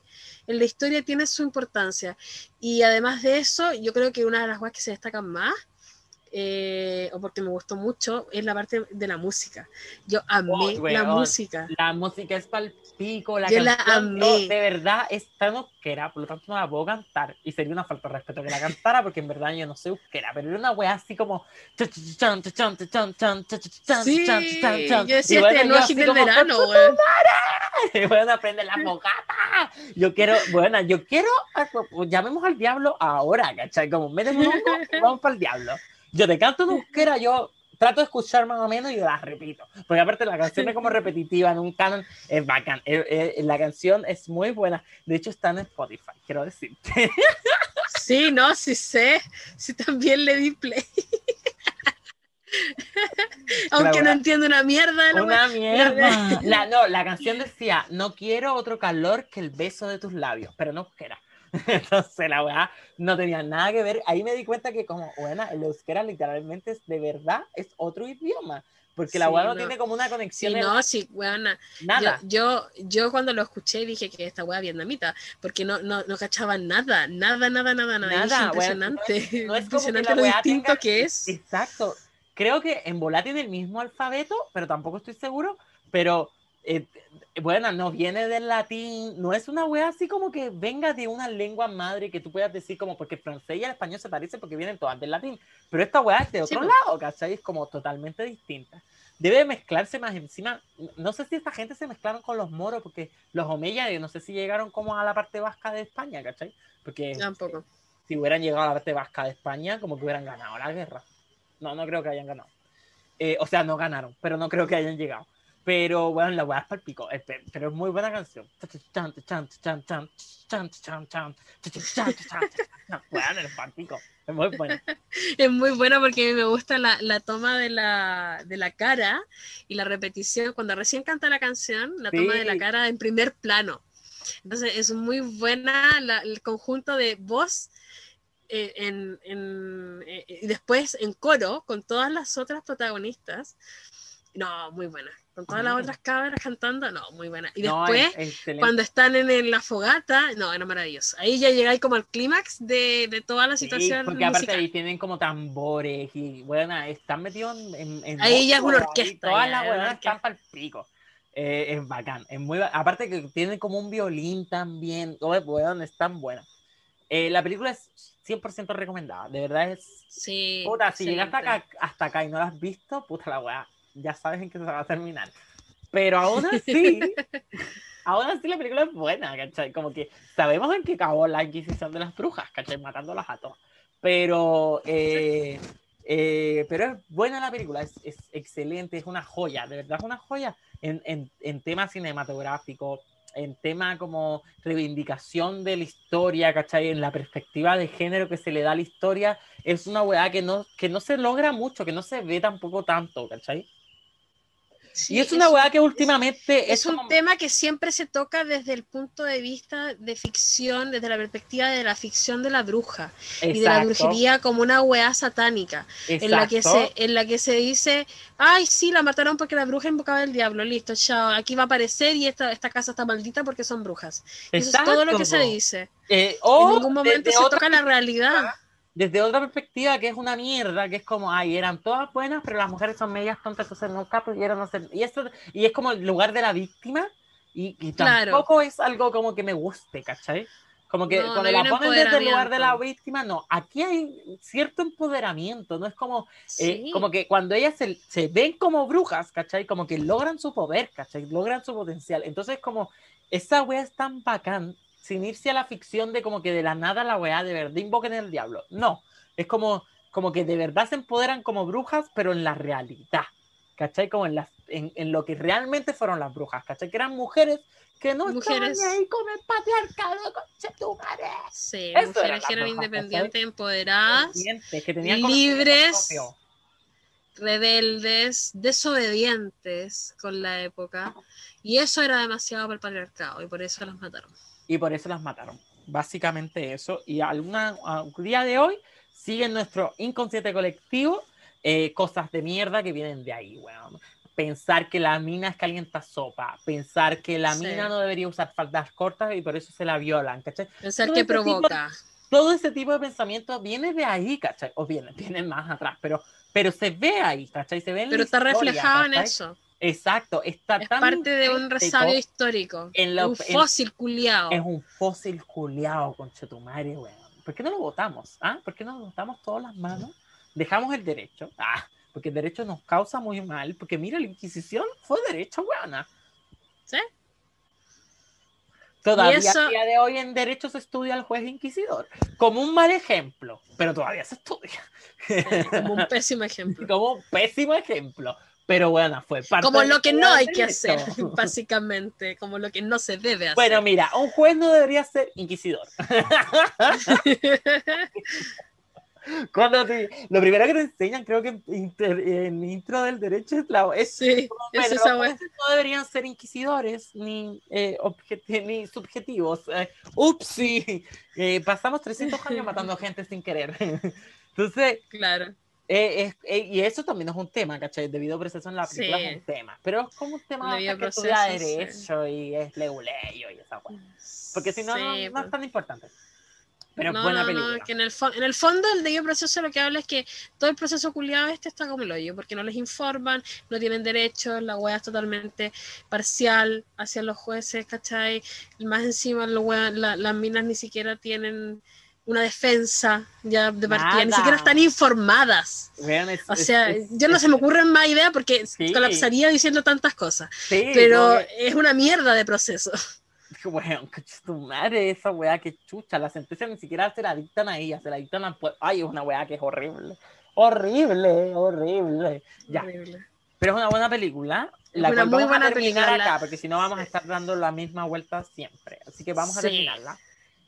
en la historia, tiene su importancia. Y además de eso, yo creo que una de las cosas que se destacan más, eh, o porque me gustó mucho, es la parte de la música. Yo amé Oh, la música. La música es palpico, la Yo la canción yo, amé. de verdad es tan euskera, por lo tanto no la puedo cantar. Y sería una falta de respeto que la cantara, porque en verdad yo no soy euskera, pero era una wea así como. Sí, yo decía bueno, este no así del como, verano, "Concha weón. Bueno, aprende la fogata. Yo quiero, bueno, yo quiero, pues, llamemos al diablo ahora, ¿cachai? Como méteme un vamos para el diablo. Yo te canto en euskera, yo trato de escuchar más o menos y la repito. Porque aparte la canción es como *laughs* repetitiva, en un canon, es bacán. Eh, eh, la canción es muy buena. De hecho, está en Spotify, quiero decirte. *laughs* Sí, no, sí sé. Sí, también le di play. *laughs* Aunque no entiendo una mierda la Una mierda. La, no, la canción decía, no quiero otro calor que el beso de tus labios, pero no euskera. *laughs* Entonces la weá no tenía nada que ver. Ahí me di cuenta que como, bueno, el euskera literalmente es de verdad, es otro idioma. Porque la Sí, weá no, no. tiene como una Sí, conexión en no, sí, weona. nada. Yo, yo, yo cuando lo escuché dije que esta weá vietnamita, porque no, no, no cachaba nada, nada, nada, nada, nada. Nada, weón, impresionante, no es- no es como que impresionante lo distinto tenga- que es. Exacto. Creo que en Volá tiene el mismo alfabeto, pero tampoco estoy seguro. Pero, eh, bueno, no viene del latín. No es una wea así como que venga de una lengua madre que tú puedas decir como porque el francés y el español se parecen porque vienen todas del latín. Pero esta wea es de otro po. lado, ¿cachai? Es como totalmente distinta. Debe mezclarse más encima. No sé si esta gente se mezclaron con los moros, porque los omeyas, yo no sé si llegaron como a la parte vasca de España, ¿cachai? Porque Tampoco. si hubieran llegado a la parte vasca de España, como que hubieran ganado la guerra. No, no creo que hayan ganado. Eh, o sea, no ganaron, pero no creo que hayan llegado. Pero bueno, la weá es para el pico. eh, pe- Pero es muy buena canción. Bueno, es para el pico. Es muy buena. Es muy bueno porque me gusta la, la toma de la, de la cara y la repetición. Cuando recién canta la canción, la toma de la Sí. cara en primer plano. Entonces es muy buena la- el conjunto de voz eh, en, en- eh, y después en coro con todas las otras protagonistas. No, muy buena. Con todas las otras cabras cantando, no, muy buena. Y No, después, es- cuando están en, en la fogata, no, era maravilloso. Ahí ya llegáis como al clímax de, de toda la Sí, situación. porque aparte musical. ahí tienen como tambores y bueno, están metidos en, en, Ahí ya es una orquesta, Todas las buenas están para el pico. Eh, es bacán, es muy aparte que tienen como un violín también, oh, weón, es tan buena. Eh, la película es 100% recomendada, de verdad es Sí. Puta, si llegaste acá, hasta acá y no la has visto, puta la weá, ya sabes en qué se va a terminar. Pero aún así, *laughs* aún así la película es buena, ¿cachai? Como que sabemos en qué acabó la Inquisición de las Brujas, ¿cachai? Matándolas a todas. Pero, eh, eh, pero es buena la película, es, es excelente, es una joya, de verdad es una joya en, en, en temas cinematográficos, en tema como reivindicación de la historia, ¿cachai? En la perspectiva de género que se le da a la historia, es una weá que no, que no se logra mucho, que no se ve tampoco tanto, ¿cachai? Sí, y es una un- weá que últimamente Es un como- tema que siempre se toca desde el punto de vista de ficción, desde la perspectiva de la ficción de la bruja y de la brujería como una weá satánica, en la, que se, en la que se dice, ay, sí, la mataron porque la bruja invocaba al diablo, listo, chao, aquí va a aparecer y esta, esta casa está maldita porque son brujas. Eso es todo lo que se dice. Eh, En o ningún momento desde se toca la realidad. Desde otra perspectiva que es una mierda, que es como, ay, eran todas buenas, pero las mujeres son medias tontas, entonces nunca pudieron hacer. Y, esto, y es como el lugar de la víctima, y, y Claro. tampoco es algo como que me guste, ¿cachai? Como que No, no cuando hay la ponen desde el lugar de la víctima, no. Aquí hay cierto empoderamiento, no es como, eh, Sí. como que cuando ellas se, se ven como brujas, ¿cachai? Como que logran su poder, ¿cachai? Logran su potencial. Entonces, como esa wea es tan bacán, sin irse a la ficción de como que de la nada la wea de verdad invoquen al diablo. No, es como, como que de verdad se empoderan como brujas, pero en la realidad, ¿cachai? Como en, las, en, en lo que realmente fueron las brujas, ¿cachai? Que eran mujeres que no Mujeres. estaban ahí con el patriarcado, conchetumare. Sí, Eso mujeres que eran brujas, independientes, empoderadas, Conscientes, que tenían libres. rebeldes, desobedientes con la época. Y eso era demasiado para el patriarcado y por eso las mataron. Y por eso las mataron. Básicamente eso. Y alguna, a día de hoy sigue en nuestro inconsciente colectivo eh, cosas de mierda que vienen de ahí, weón. Pensar que la mina es calienta sopa, pensar que la Sí. mina no debería usar faldas cortas y por eso se la violan, ¿cachai? Pensar Todo que ese tipo- provoca. Todo ese tipo de pensamiento viene de ahí, ¿cachai? O viene, *laughs* viene más atrás, pero, pero se ve ahí, ¿cachai? Se ve en la Pero está historia, reflejado en ¿cachai? eso. Exacto, está Es tan parte de un resabio histórico. en la- un en- fósil culiao. Es un fósil culiao, conchetumare, weón. ¿Por qué no lo votamos? ¿Ah? ¿Por qué no lo votamos todas las manos? Dejamos el derecho. Ah, porque el derecho nos causa muy mal. Porque mira, la Inquisición fue derecho, weona. ¿Sí? Todavía eso- a día de hoy en derecho se estudia al juez inquisidor. Como un mal ejemplo, pero todavía se estudia. Como un pésimo *laughs* ejemplo. Como un pésimo ejemplo. Pero bueno, fue parte Como lo que no hay que hacer, *laughs* básicamente. Como lo que no se debe hacer. Bueno, mira, un juez no debería ser inquisidor. *laughs* Cuando te- lo primero que te enseñan, creo que en, inter- en intro del derecho es la es sí, es esa no deberían ser inquisidores ni, eh, ni subjetivos. Eh, upsi, Eh, pasamos 300 años matando gente sin querer. *laughs* Entonces, Claro. Eh, es- eh, y eso también es un tema, ¿cachai? El debido proceso en la película Sí. es un tema, pero es como un tema debido que estudia proceso, sí. derecho y es leuleyo y esa wea. Porque si no, no, Sí, no pues. es tan importante. Pero es No, buena no, no, película. que en el, en el fondo el debido proceso lo que habla es que todo el proceso culiado este está como el hoyo, porque no les informan, no tienen derechos, la wea es totalmente parcial hacia los jueces, ¿cachai? Más encima los wea- la- las minas ni siquiera tienen una defensa ya de partida, ni Nada. siquiera están informadas. Es- O es- sea, es- yo no se me ocurren más ideas porque Sí. colapsaría diciendo tantas cosas, sí, pero como que- es una mierda de proceso. *laughs* Weón, tu madre, esa weá que chucha, la sentencia ni siquiera se la dictan a ella, se la dictan a... Ay, es una weá que es horrible. Horrible, horrible. Ya, Horrible. pero es una buena película. Es La una cual muy vamos buena a terminar película. acá, porque si no vamos a estar dando la misma vuelta siempre. Así que vamos a Sí. terminarla.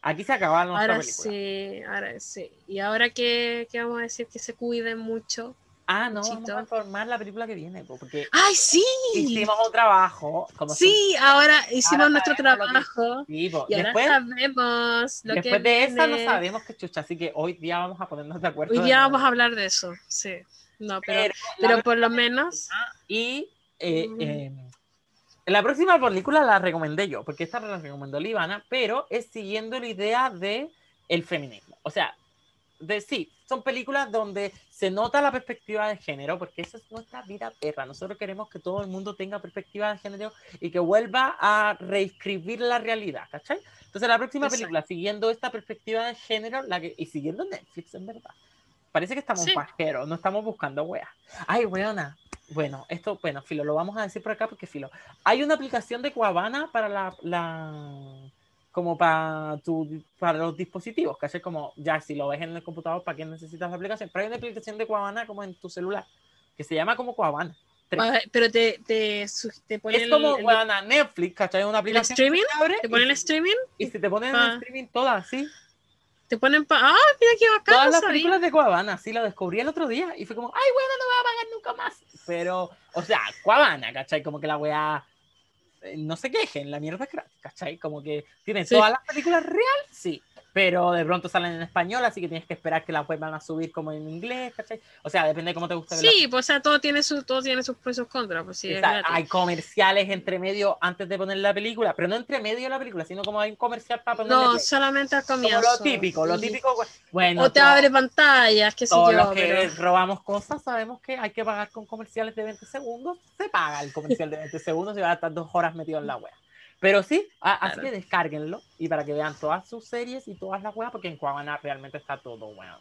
Aquí se acaba nuestra Ahora película. sí, ahora sí. Y ahora que, vamos a decir que se cuiden mucho. Ah, no, vamos Chito. a informar la película que viene, po, porque ¡Ay, sí! hicimos un trabajo. Como Sí, ahora hicimos Ahora nuestro que- trabajo. siempre. Sí, po. Y ahora Después, sabemos lo que después de esa no viene. sabemos qué chucha, así que hoy día vamos a ponernos de acuerdo. Hoy día vamos a hablar de eso, sí. No, pero, Pero pero por lo menos. Y eh, Mm. eh, la próxima película la recomendé yo, porque esta la recomendó Livana, pero es siguiendo la idea de el feminismo. O sea, de sí, son películas donde se nota la perspectiva de género, porque esa es nuestra vida perra. Nosotros queremos que todo el mundo tenga perspectiva de género y que vuelva a reescribir la realidad, ¿cachai? Entonces la próxima Exacto. película, siguiendo esta perspectiva de género, la que, y siguiendo Netflix, en verdad. Parece que estamos Sí. pajeros, no estamos buscando weas. Ay, weona. Bueno, esto, bueno, Filo, lo vamos a decir por acá porque Filo. Hay una aplicación de Cuavana para la, la como para tu, para los dispositivos, que es como, ya, si lo ves en el computador, ¿para qué necesitas la aplicación? Pero hay una aplicación de Cuavana como en tu celular, que se llama como Cuavana. Pero te, te, Es el, como, el- Netflix, ¿cachai? Una el aplicación streaming. abre Te ponen y, el streaming. y si te ponen en streaming todas, sí. Te ponen pa. ¡Ah, mira qué bacán! Todas las sabía. películas de Cuavana, sí, la descubrí el otro día y fue como, ay, bueno, no voy a pagar nunca más. Pero, o sea, Cuavana, ¿cachai? Como que la weá, eh, no se quejen, la mierda es gratis, ¿cachai? Como que tienen Sí. todas las películas real, sí, pero de pronto salen en español, así que tienes que esperar que las vuelvan a subir como en inglés, ¿cachai? O sea, depende de cómo te la Sí, pues o sea, todo tiene, su, todo tiene sus pros y sus contras. Pues sí, hay comerciales entre medio antes de poner la película, pero no entre medio de la película, sino como hay un comercial para ponerle No, solamente al como comienzo. lo típico, lo típico. Bueno, o te todo- abre pantallas, qué sé yo. los que pero- robamos cosas sabemos que hay que pagar con comerciales de 20 segundos. Se paga el comercial de 20 segundos y va a estar dos horas metido en la web. Pero sí, a- así Claro. que descárguenlo y para que vean todas sus series y todas las weas, porque en Cuavana realmente está todo, weón.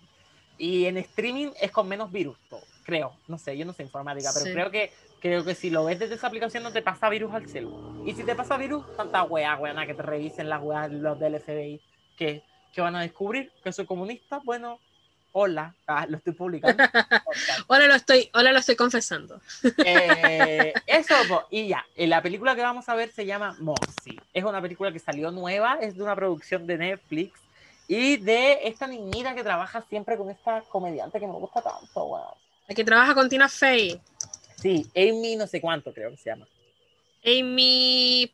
Y en streaming es con menos virus, todo, creo. No sé, yo no sé informática, pero Sí. creo que creo que si lo ves desde esa aplicación no te pasa virus al celu. Y si te pasa virus, tanta wea, weona, que te revisen las weas, los del FBI, que, que van a descubrir que soy comunista. Bueno, hola, ah, lo estoy publicando. *laughs* Ahora lo estoy, ahora lo estoy confesando. Eh, *laughs* eso, y ya, la película que vamos a ver se llama Moxie. Es una película que salió nueva, es de una producción de Netflix y de esta niñita que trabaja siempre con esta comediante que me gusta tanto, weón. La que trabaja con Tina Fey. Sí, Amy no sé cuánto creo que se llama. Amy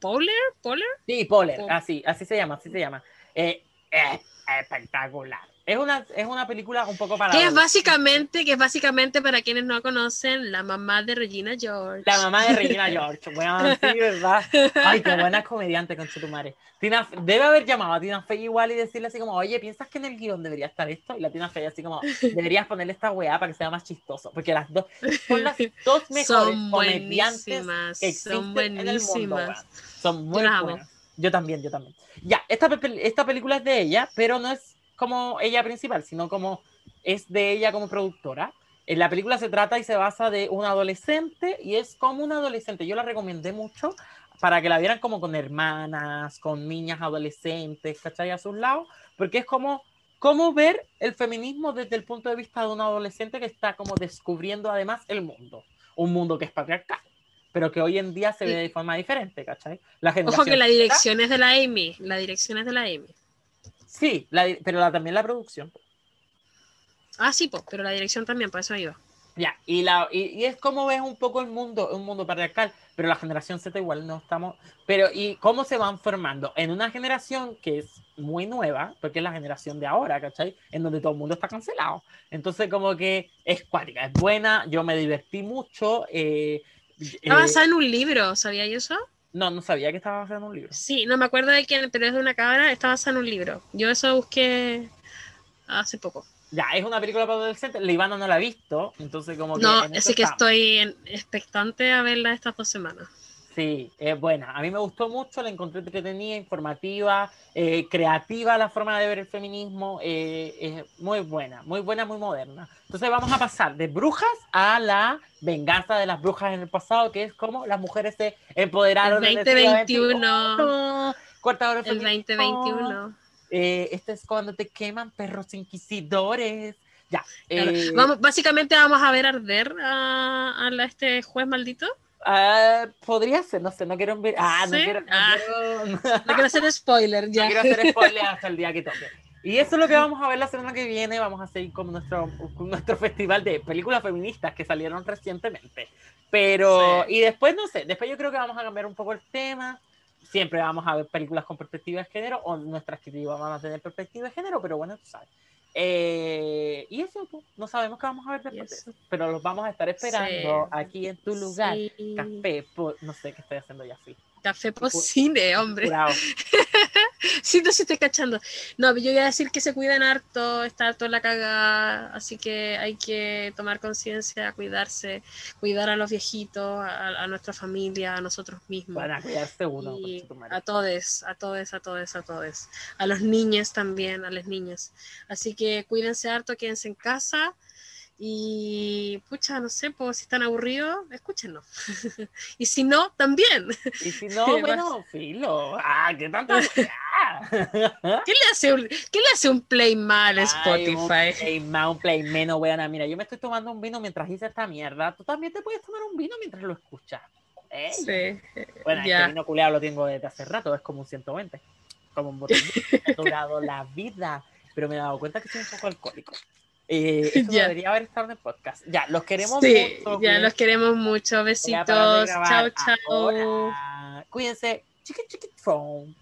Powler, Powler. Sí, Poller, Oh. así, así se llama, así se llama. Eh, es espectacular. Es una, es una película un poco para... Que es básicamente, que es básicamente para quienes no conocen, la mamá de Regina George. La mamá de Regina *laughs* George, weón, sí, ¿verdad? Ay, qué buena comediante con tu madre. Tina, debe haber llamado a Tina Fey igual y decirle así como, oye, ¿piensas que en el guion debería estar esto? Y la Tina Fey así como, deberías ponerle esta weá para que sea más chistoso. Porque las dos son las dos *laughs* mejores Son comediantes buenísimas, que existen son en el mundo. buenísimas. Son muy amo. buenas. Yo también, yo también. Ya, esta, esta película es de ella, pero no es como ella principal, sino como es de ella como productora. En la película se trata y se basa de un adolescente y es como un adolescente. Yo la recomendé mucho para que la vieran como con hermanas, con niñas adolescentes, ¿cachai? A sus lados, porque es como, como ver el feminismo desde el punto de vista de un adolescente que está como descubriendo además el mundo. Un mundo que es patriarcal, pero que hoy en día se ve de forma diferente, ¿cachai? La Ojo que la dirección es de la Amy. La dirección es de la Amy. Sí, la pero la- también la producción. Ah, sí, pues, pero la dirección también, por eso iba. Ya, y, la, y, y es como ves un poco el mundo, un mundo patriarcal, pero la generación Z igual no estamos, pero y cómo se van formando en una generación que es muy nueva, porque es la generación de ahora, ¿cachai? En donde todo el mundo está cancelado. Entonces como que es cuática, es buena, yo me divertí mucho. eh, Está eh, basada en un libro, ¿sabía yo eso? No, no sabía que estaba haciendo un libro. Sí, no me acuerdo de quién, pero es de una cabra, está basada en un libro. Yo eso busqué hace poco. Ya, es una película para adolescentes, la Ivana no la ha visto, entonces como que... No, en así que estoy en- expectante a verla estas dos semanas. Sí, es buena. A mí me gustó mucho, la encontré entretenida, informativa, eh, creativa la forma de ver el feminismo, eh, es muy buena, muy buena, muy moderna. Entonces vamos a pasar de brujas a la venganza de las brujas en el pasado, que es como las mujeres se empoderaron. El en siglo 2021. XXI. Cuarta hora El feminismo. 2021. Eh, este es cuando te queman perros inquisidores. Ya. Claro. eh, Vamos, básicamente vamos a ver arder a, a este juez maldito. Ah, podría ser, no sé, no quiero ver. Ah, no ¿Sí? quiero. no Ah. quiero- No quiero hacer spoiler ya. No quiero hacer spoiler hasta el día que toque. Y eso es lo que vamos a ver la semana que viene. Vamos a seguir con nuestro, con nuestro festival de películas feministas que salieron recientemente. Pero, Sí. y después, no sé, después yo creo que vamos a cambiar un poco el tema. Siempre vamos a ver películas con perspectiva de género, o nuestras críticas van a tener perspectiva de género, pero bueno, tú sabes. Eh, y eso, pues, no sabemos qué vamos a ver después, de Eso. pero los vamos a estar esperando Sí. aquí en tu lugar. Sí. Café, po- no sé qué estoy haciendo ya, sí. Café por cine, hombre. Curado. *laughs* Sí, no, sí estoy cachando. No, pero yo voy a decir que se cuidan harto, está harto la cagada, así que hay que tomar conciencia, cuidarse, cuidar a los viejitos, a, a nuestra familia, a nosotros mismos. Van a cuidarse uno. a todos, a todos, a todos, a todos. A los niños también, a las niñas. Así que cuídense harto, quédense en casa. Y pucha, no sé, pues si están aburridos, escúchenlo. *laughs* y si no, también. Y si no, *laughs* ¿Qué bueno, filo. Ah, qué. Ah. *laughs* ¿Qué le hace un, qué le hace un play mal a Ay, Spotify? un play más, un play menos, weona. Mira, yo me estoy tomando un vino mientras hice esta mierda. Tú también te puedes tomar un vino mientras lo escuchas. ¿Eh? Sí, Bueno, ya. este vino culeado lo tengo desde hace rato, es como un 120. Como un botellín. Me ha durado la vida. Pero me he dado cuenta que soy un poco alcohólico. Eh, *laughs* eso Ya. debería haber estado en el podcast. Ya, los queremos Sí, mucho. ya los queremos mucho. Besitos. Chao, chao. Cuídense. Chiqui, chiqui, phone.